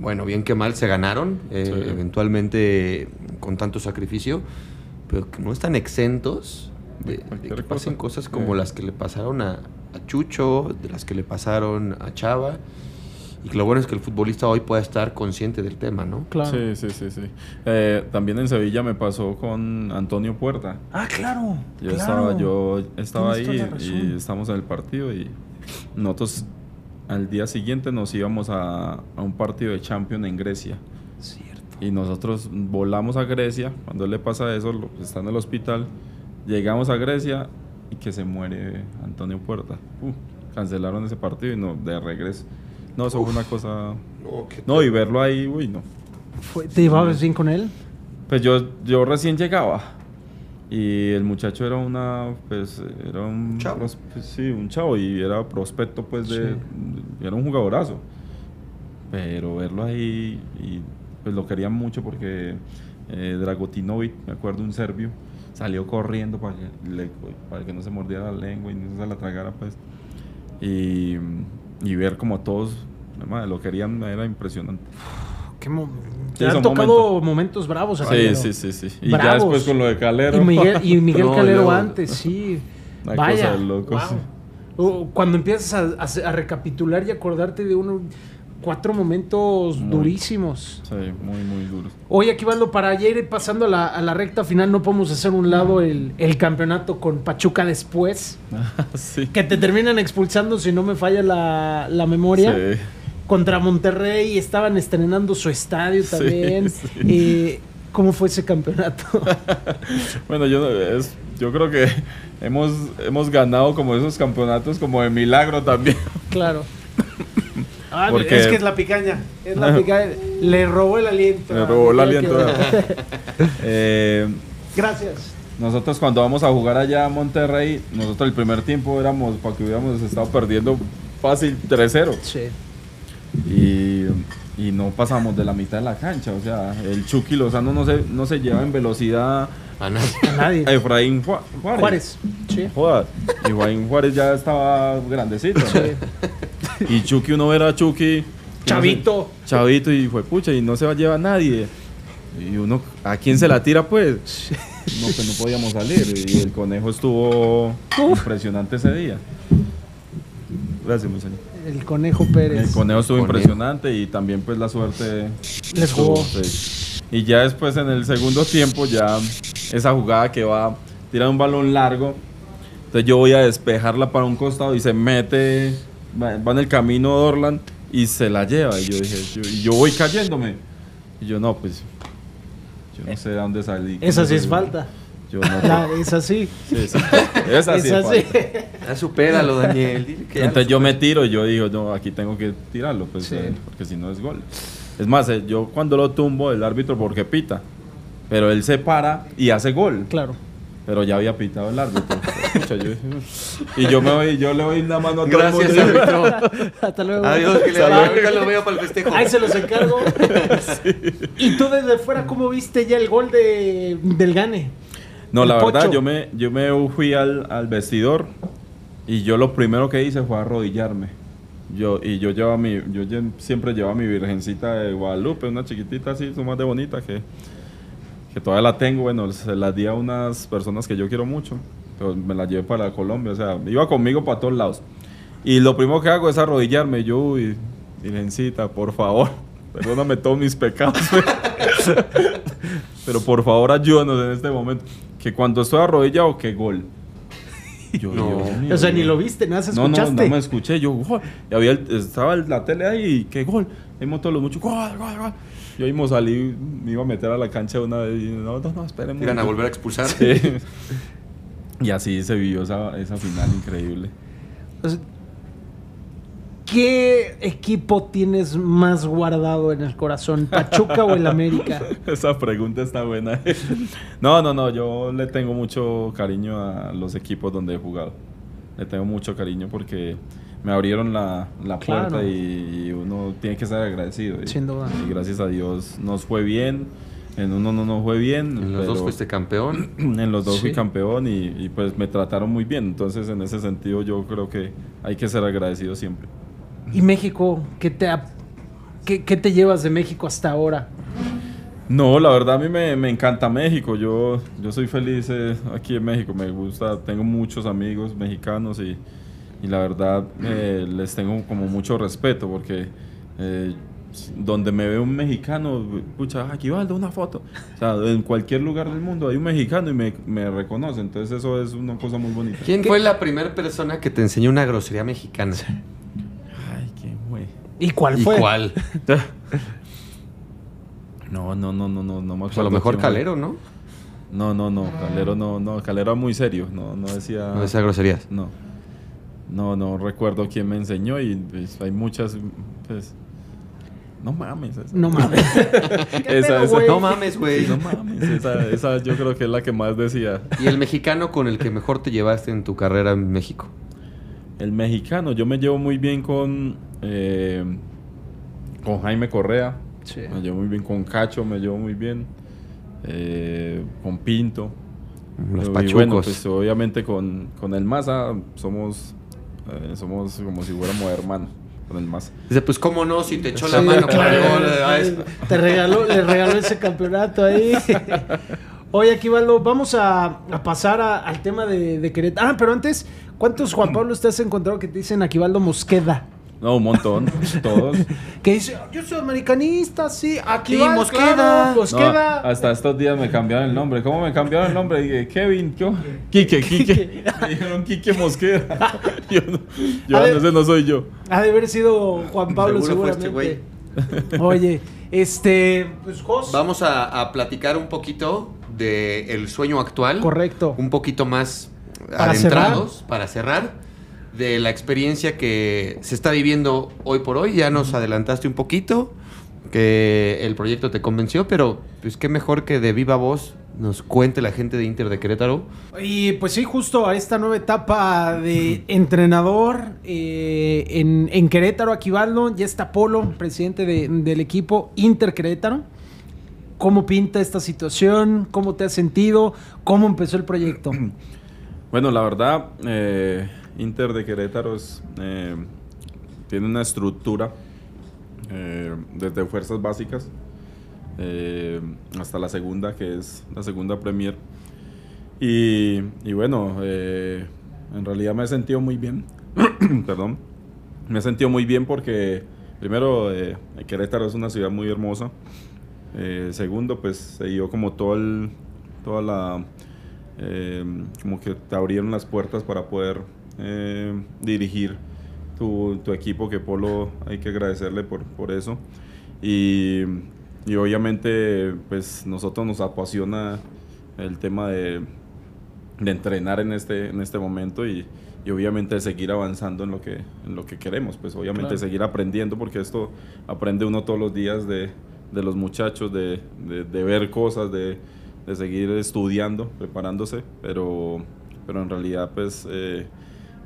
bueno, bien que mal se ganaron, eh, Sí. eventualmente con tanto sacrificio, pero que no están exentos de, que pasen cosa. cosas como Sí. las que le pasaron a, a Chucho, de las que le pasaron a Chava. Y que lo bueno es que el futbolista hoy pueda estar consciente del tema, ¿no? Claro. Sí, sí, sí, sí. Eh, también en Sevilla me pasó con Antonio Puerta. Ah, claro. Yo claro. estaba, yo estaba ahí y estamos en el partido y nosotros al día siguiente nos íbamos a, a un partido de Champions en Grecia. Cierto. Y nosotros volamos a Grecia, cuando él le pasa eso, está en el hospital, llegamos a Grecia y que se muere Antonio Puerta. Uh, cancelaron ese partido y no, de regreso. No, eso fue una cosa... No, y verlo ahí, uy, no. Fue- ¿Te llevabas bien con él? Pues yo, yo recién llegaba y el muchacho era una, pues, era un Chavo. pues, sí, un chavo y era prospecto, pues, de, Sí. era un jugadorazo. Pero verlo ahí y pues lo querían mucho porque eh, Dragotinovic, me acuerdo, un serbio, salió corriendo para que, le- para que no se mordiera la lengua y no se la tragara, pues. Y, y ver como todos, madre, lo querían, era impresionante. Qué mo- Sí, han tocado momentos, bravos. Sí, Calero. sí, sí, sí. Y Bravos. ya después con lo de Calero. Y Miguel, y Miguel No, Calero luego- antes, sí. Una Vaya. cosa de locos. wow. O Cuando empiezas a, a- a recapitular y acordarte de uno, cuatro momentos Muy. durísimos. Sí, muy, muy duro. Oye, aquí Valdo, para ya ir pasando a la, a la recta final, no podemos hacer un lado el, el campeonato con Pachuca después. sí. Que te terminan expulsando si no me falla la, la memoria. Sí. Contra Monterrey estaban estrenando su estadio también. sí. Eh, ¿Cómo fue ese campeonato? Bueno, yo, es, yo creo que hemos, hemos ganado como esos campeonatos como de milagro también. claro. Ah, Porque- es que es la picaña. Es la picaña. Le robó el aliento. A robó el aliento. Eh, Gracias. nosotros cuando vamos a jugar allá a Monterrey, nosotros el primer tiempo éramos, para que hubiéramos estado perdiendo fácil 3-0. Sí. Y, y no pasamos de la mitad de la cancha. O sea, el Chucky Lozano no se, no se lleva en velocidad A nadie. A nadie. Efraín Ju- Juárez. Juárez. Sí. Joder, y Efraín Juárez ya estaba grandecito. Sí. Y Chucky, uno era a Chucky. Chavito. Chavito y fue pucha, y no se va a llevar nadie. Y uno, ¿a quién se la tira pues? No, pues no podíamos salir. Y el conejo estuvo impresionante ese día. Gracias, mi señor. El Conejo Pérez. El conejo estuvo Conejo. impresionante y también pues la suerte Les jugó. sí. Y ya después en el segundo tiempo ya esa jugada que va a tirar un balón largo. Entonces yo voy a despejarla para un costado y se mete, va, en el camino Dorlan y se la lleva. Y yo dije, yo, y yo voy cayéndome. Y yo no, pues yo no sé de dónde salí. Esa sí es Yo- falta. Yo no La- es así. Sí, sí. Esa sí es. Ya supéralo, Daniel. Que Entonces yo me tiro y yo digo, no, aquí tengo que tirarlo, pues, Sí. eh, porque si no es gol. Es más, eh, yo cuando lo tumbo, el árbitro porque pita, pero él se para y hace gol, Claro. Pero ya había pitado el árbitro. Escucha, yo- y yo me voy, yo le doy la mano a todo el Gracias, mundo. árbitro. Hasta luego. Adiós, que le Salud. vaya. Ahorita lo veo para el festejo. Ahí se los encargo. Y tú desde fuera, ¿cómo viste ya el gol de, del Gane? No, El la verdad, yo me, yo me fui al, al vestidor y yo lo primero que hice fue arrodillarme. Yo, y yo llevaba mi, yo siempre llevaba mi virgencita de Guadalupe, una chiquitita así, su más de bonita, que, que todavía la tengo. Bueno, se la di a unas personas que yo quiero mucho, pero me la llevé para Colombia, o sea, iba conmigo para todos lados. Y lo primero que hago es arrodillarme. Yo, uy, virgencita, por favor, perdóname todos mis pecados. Pero por favor ayúdanos en este momento. Que cuando estoy arrodillado, que gol. Yo, No. Dios mío, O sea, ni lo viste, nada, se No, no, escuchaste. no me escuché. Yo, gol. Y había el- estaba la tele ahí y que gol. Vimos todos los muchos, gol, gol, gol. Yo mismo salí, me iba a meter a la cancha una vez y no, no, no, esperen. Iban a mucho. volver a expulsar. Sí. Y así se vivió esa, esa final increíble. ¿Qué equipo tienes más guardado en el corazón? ¿Pachuca o el América? Esa pregunta está buena. No, no, no, yo le tengo mucho cariño a los equipos donde he jugado. Le tengo mucho cariño porque me abrieron la, la Claro. puerta y, y uno tiene que ser agradecido. Y, Sin duda. Y gracias a Dios nos fue bien. En uno no nos fue bien. En los dos fuiste campeón. En los dos fui Sí. campeón y, y, pues me trataron muy bien. Entonces en ese sentido yo creo que hay que ser agradecido siempre. ¿Y México? ¿Qué te, ha- qué, qué te llevas de México hasta ahora? No, la verdad a mí me, me encanta México. Yo, yo soy feliz eh, aquí en México. Me gusta, tengo muchos amigos mexicanos y, y la verdad eh, les tengo como mucho respeto porque eh, donde me ve un mexicano, escucha, aquí Valdo, una foto. O sea, en cualquier lugar del mundo hay un mexicano y me, me reconoce. Entonces eso es una cosa muy bonita. ¿Quién fue la primera persona que te enseñó una grosería mexicana? Ay, qué güey. ¿Y cuál ¿Y fue? cuál? No, no, no, no, no, no me Pues a lo acuerdo mejor quién. Calero, ¿no? No, no, no, Calero no, no, Calero era muy serio, no, no decía... No decía groserías. No. No, no recuerdo quién me enseñó y pues, hay muchas, pues... No mames. Esa, No mames. ¿Qué Esa- pedo, esa- güey? No mames, güey. no mames. Esa, esa yo creo que es la que más decía. ¿Y el mexicano con el que mejor te llevaste en tu carrera en México? El mexicano, yo me llevo muy bien con... eh, con Jaime Correa. Sí. Me llevo muy bien con Cacho, me llevo muy bien. eh, con Pinto. Los Y pachucos. bueno, pues obviamente con, con el Maza somos, eh, somos como si fuéramos hermanos con el Maza. Dice, pues cómo no, si te echó la mano claro, Te regaló, le regaló ese campeonato ahí. Oye, Aquivaldo, vamos a, a pasar a- al tema de, de Querétaro. Ah, pero antes, ¿cuántos Juan Pablo te has encontrado que te dicen Aquivaldo Mosqueda? No, un montón, todos. Que dice, yo soy americanista, sí, Aquivaldo, Sí, Mosqueda. claro, No, Mosqueda. hasta estos días me cambiaron el nombre. ¿Cómo me cambiaron el nombre? Dije, Kevin, ¿qué? Quique, Quique. Me dijeron Quique Mosquera. Yo, no, yo ver. ese no soy yo. Ha de haber sido Juan Pablo Seguro fue seguramente. este Oye, este, pues Jos, Vamos a, a platicar un poquito del sueño actual. correcto. Un poquito más Para adentrados para cerrar. De la experiencia que se está viviendo hoy por hoy. Ya nos adelantaste un poquito. Que el proyecto te convenció, pero pues qué mejor que de viva voz nos cuente la gente de Inter de Querétaro. Y pues sí, justo a esta nueva etapa de entrenador eh, en, en Querétaro, Aquivaldo, ya está Polo, presidente de- del equipo Inter Querétaro. ¿Cómo pinta esta situación? ¿Cómo te has sentido? ¿Cómo empezó el proyecto? Bueno, la verdad, eh, Inter de Querétaro eh, tiene una estructura eh, desde fuerzas básicas eh, hasta la segunda, que es la segunda Premier. Y, bueno, eh, en realidad me he sentido muy bien. Perdón. Me he sentido muy bien porque, primero, Querétaro es una ciudad muy hermosa. Segundo, pues se dio como todo toda la como que te abrieron las puertas para poder eh, dirigir tu, tu equipo, que Polo hay que agradecerle por, por eso. Y, y obviamente, pues nosotros nos apasiona el tema de, de entrenar en este, en este momento y, y obviamente seguir avanzando en lo que, en lo que queremos, pues obviamente Claro. seguir aprendiendo porque esto aprende uno todos los días de, de los muchachos, de, de- de ver cosas, de, de seguir estudiando, preparándose, pero, pero en realidad pues eh,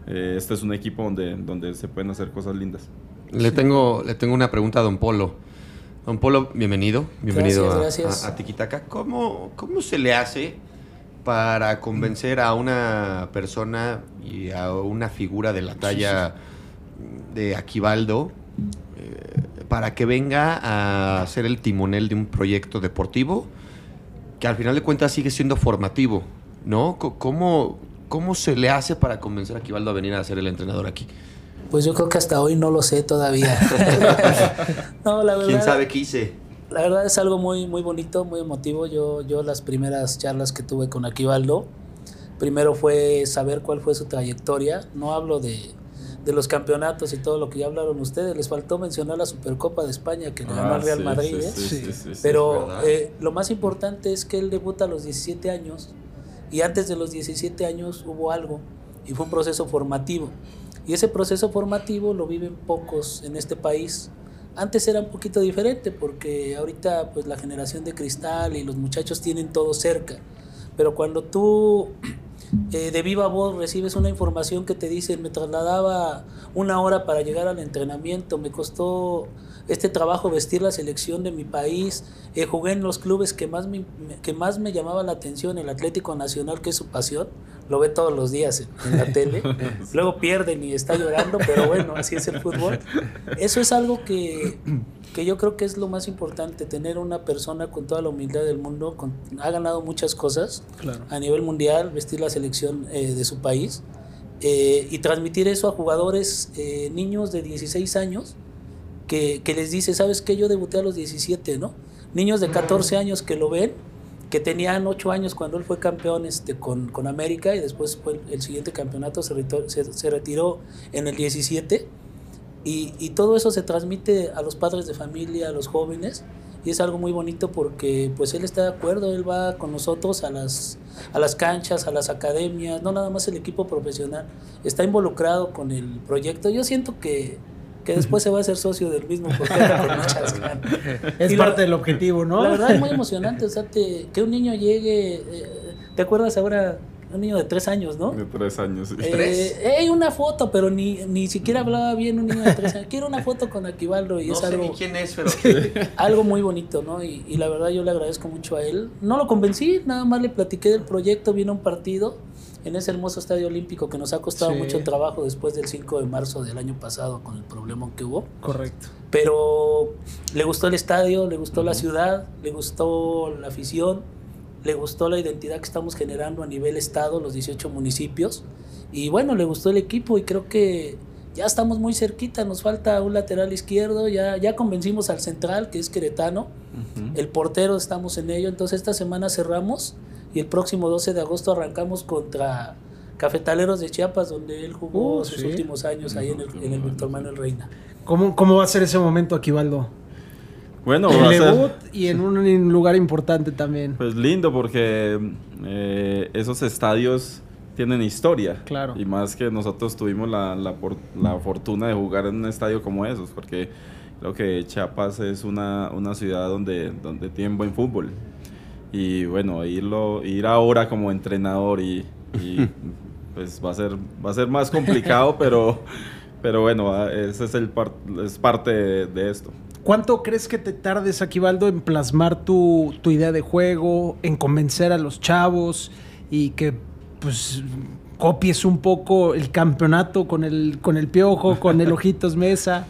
eh, este es un equipo donde, donde se pueden hacer cosas lindas. Le tengo, le tengo una pregunta a Don Polo. Don Polo, bienvenido. Bienvenido Gracias, a- gracias. A, a Tiquitaca. ¿Cómo, ¿Cómo se le hace para convencer a una persona y a una figura de la talla de Aquivaldo eh, para que venga a ser el timonel de un proyecto deportivo que al final de cuentas sigue siendo formativo? ¿No? ¿Cómo, cómo se le hace para convencer a Aquivaldo a venir a ser el entrenador aquí? Pues yo creo que hasta hoy no lo sé todavía. no, la verdad. ¿Quién sabe qué hice? La verdad es algo muy, muy bonito, muy emotivo. Yo, yo las primeras charlas que tuve con Aquivaldo, primero fue saber cuál fue su trayectoria. No hablo de, de los campeonatos y todo lo que ya hablaron ustedes. Les faltó mencionar la Supercopa de España que le ganó Ah, al Real sí, Madrid. sí, ¿eh? sí, Pero eh, lo más importante es que él debuta a los 17 años y antes de los 17 años hubo algo y fue un proceso formativo. Y ese proceso formativo lo viven pocos en este país. Antes era un poquito diferente porque ahorita pues la generación de cristal y los muchachos tienen todo cerca. Pero cuando tú eh, de viva voz recibes una información que te dice, me trasladaba una hora para llegar al entrenamiento, me costó este trabajo vestir la selección de mi país, eh, jugué en los clubes que más, me, que más me llamaba la atención, el Atlético Nacional, que es su pasión, lo ve todos los días en, en la tele, luego pierden y está llorando, pero bueno, así es el fútbol. Eso es algo que, que yo creo que es lo más importante, tener una persona con toda la humildad del mundo, con- ha ganado muchas cosas Claro. a nivel mundial, vestir la selección eh, de su país eh, y transmitir eso a jugadores, eh, niños de 16 años, que, que les dice, ¿sabes qué? Yo debuté a los 17, ¿no? Niños de 14 años que lo ven, que tenían 8 años cuando él fue campeón este, con, con América y después fue el, siguiente campeonato se, reto- se, se retiró en el 17 y, y todo eso se transmite a los padres de familia, a los jóvenes y es algo muy bonito porque pues él está de acuerdo, él va con nosotros a las, a las canchas, a las academias, no nada más el equipo profesional, está involucrado con el proyecto. Yo siento que, que después se va a hacer socio del mismo porque con muchas ganas. Es Y la- parte del objetivo, ¿no? La verdad es muy emocionante, o sea, te- que un niño llegue, eh, ¿te acuerdas ahora? Un niño de tres años, ¿no? De tres años. sí. Eh, hay una foto, pero ni, ni siquiera hablaba bien un niño de tres años. Quiero una foto con Aquivaldo y No es sé algo, ni quién es, pero algo muy bonito, ¿no? Y, y la verdad yo le agradezco mucho a él. No lo convencí, nada más le platiqué del proyecto, vino un partido en ese hermoso estadio olímpico que nos ha costado Sí. mucho trabajo después del 5 de marzo del año pasado con el problema que hubo. Correcto. Pero le gustó el estadio, le gustó la ciudad, le gustó la afición, le gustó la identidad que estamos generando a nivel estado, los 18 municipios. Y bueno, le gustó el equipo y creo que ya estamos muy cerquita, nos falta un lateral izquierdo, ya, ya convencimos al central, que es queretano, el portero estamos en ello, entonces esta semana cerramos y el próximo 12 de agosto arrancamos contra Cafetaleros de Chiapas, donde él jugó Uh, sus sí. últimos años ahí en el, en el Víctor Manuel Reina. ¿Cómo, ¿Cómo va a ser ese momento, Aquivaldo? Bueno, El a ser debut y en un lugar importante también. pues lindo porque eh, esos estadios tienen historia. Claro. Y más que nosotros tuvimos la, la, por- la fortuna de jugar en un estadio como esos, porque creo que Chiapas es una, una ciudad donde, donde tienen buen fútbol. Y bueno, irlo, ir ahora como entrenador y, y, pues va a ser, va a ser más complicado, pero, pero bueno, ese es, el par- es parte de, de esto. ¿Cuánto crees que te tardes, Aquivaldo, en plasmar tu, tu idea de juego, en convencer a los chavos y que pues copies un poco el campeonato con el, con el piojo, con el ojitos mesa?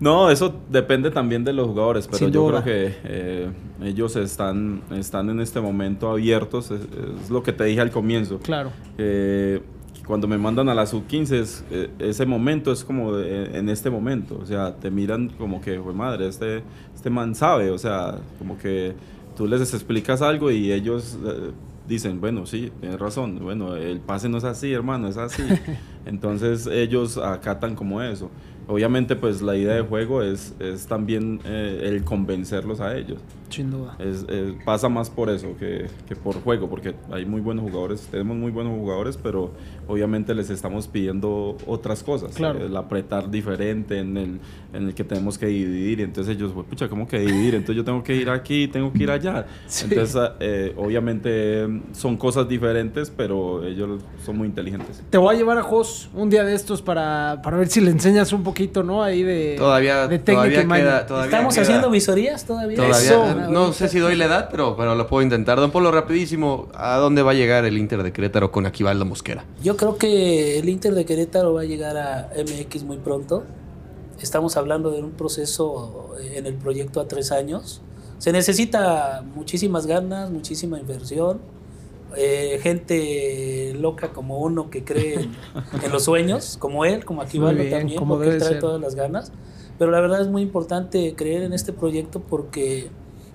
No, eso depende también de los jugadores, pero yo creo que eh, ellos están, están en este momento abiertos, es, es lo que te dije al comienzo. Claro. Eh, cuando me mandan a la sub-15, es, eh, ese momento es como de- en este momento, o sea, te miran como que, "Jue madre, este, este man sabe, o sea, como que tú les explicas algo y ellos eh, dicen, bueno, sí, tienes razón, bueno, el pase no es así, hermano, es así. Entonces ellos acatan como eso. Obviamente, pues la idea de juego es, es también eh, el convencerlos a ellos. Sin duda. Es, es- pasa más por eso que, que por juego, porque hay muy buenos jugadores, tenemos muy buenos jugadores, pero obviamente les estamos pidiendo otras cosas. Claro. El apretar diferente, en el, en el que tenemos que dividir, y entonces ellos, "Pues, pucha, ¿cómo que dividir? Entonces yo tengo que ir aquí, tengo que ir allá. Sí. Entonces, eh, obviamente eh, son cosas diferentes, pero ellos son muy inteligentes. Te voy a llevar a Jos un día de estos para, para ver si le enseñas un poquito, ¿no? Ahí de, todavía, de técnica todavía queda. Todavía Estamos queda- haciendo visorías todavía. Todavía, Eso. no sé si doy la edad, pero, pero lo puedo intentar. Don Polo, rapidísimo, ¿a dónde va a llegar el Inter de Querétaro con Aquivaldo Mosquera? Yo creo que el Inter de Querétaro va a llegar a MX muy pronto. Estamos hablando de un proceso en el proyecto a tres años. Se necesita muchísimas ganas, muchísima inversión, eh, gente loca como uno que cree en, en los sueños, como él, como Aquivaldo bien, también, como porque él trae ser. todas las ganas. Pero la verdad es muy importante creer en este proyecto porque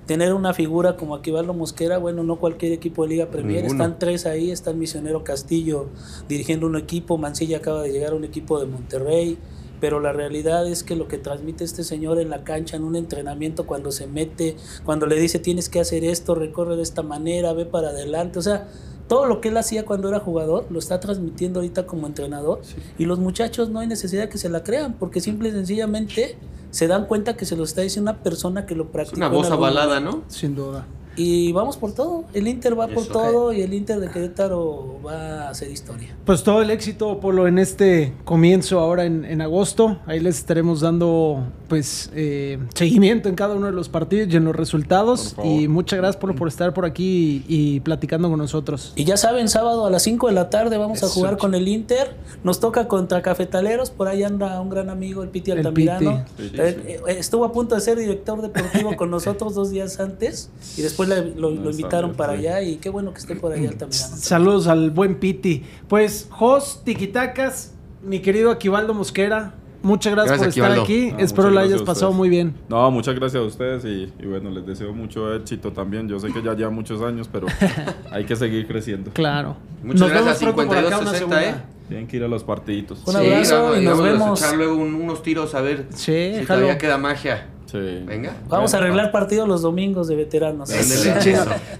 tener una figura como Aquivaldo Mosquera, bueno, no cualquier equipo de Liga Premier, Ninguno. están tres ahí, está el Misionero Castillo dirigiendo un equipo, Mancilla acaba de llegar a un equipo de Monterrey, pero la realidad es que lo que transmite este señor en la cancha, en un entrenamiento, cuando se mete, cuando le dice tienes que hacer esto, recorre de esta manera, ve para adelante, o sea, todo lo que él hacía cuando era jugador lo está transmitiendo ahorita como entrenador y los muchachos no hay necesidad que se la crean porque simple y sencillamente se dan cuenta que se lo está diciendo una persona que lo Es practicó. una voz avalada, momento. ¿no? Sin duda. Y vamos por todo. El Inter va por todo y el Inter de Querétaro va a hacer historia. Pues todo el éxito, Polo, en este comienzo ahora en, en agosto. Ahí les estaremos dando pues eh, seguimiento en cada uno de los partidos y en los resultados. Y muchas gracias, Polo, por estar por aquí y, y platicando con nosotros. Y ya saben, sábado a las 5 de la tarde vamos a jugar con el Inter. Nos toca contra Cafetaleros. Por ahí anda un gran amigo, el Piti El Altamirano. Piti. Sí, Eh, eh, Estuvo a punto de ser director deportivo con nosotros dos días antes. Y después le- lo, lo No, invitaron para sí. allá. Y qué bueno que esté por allá Altamirano. Saludos al buen Piti. Pues, Jos, Tiquitacas, mi querido Aquivaldo Mosquera, muchas gracias, Gracias, por estar aquí. No, Espero la hayas pasado muy bien. No, muchas gracias a ustedes y, y bueno, les deseo mucho éxito también. Yo sé que ya llevan muchos años, pero hay que seguir creciendo. Claro. Muchas Nos gracias, pronto por acá, una 52-60, segunda. ¿eh? Tienen que ir a los partiditos. Un abrazo y nos vamos vemos. a echar luego un- unos tiros a ver Sí, si déjalo. todavía queda magia. Sí. Venga. Vamos a arreglar partidos los domingos de veteranos.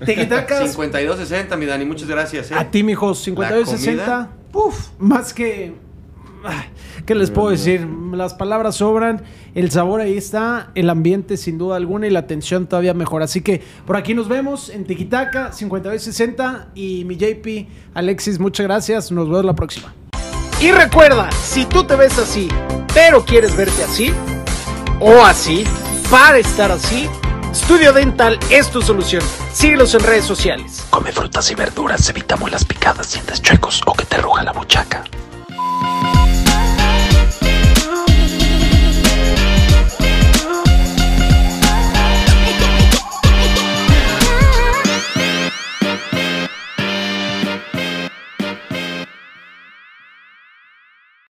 Tiquitacas, 52-60, mi Dani, muchas gracias. ¿eh? a ti, mijo, 52-60. Uf, más que. ¿Qué les puedo decir? Las palabras sobran, el sabor ahí está, el ambiente sin duda alguna y la atención todavía mejor. Así que por aquí nos vemos en Tiquitaca 5260 y mi JP Alexis, muchas gracias. Nos vemos la próxima. Y recuerda, si tú te ves así, pero quieres verte así o así, para estar así, Studio Dental es tu solución. Síguelos en redes sociales. Come frutas y verduras, evitamos las picadas, dientes chuecos o que te ruja la buchaca.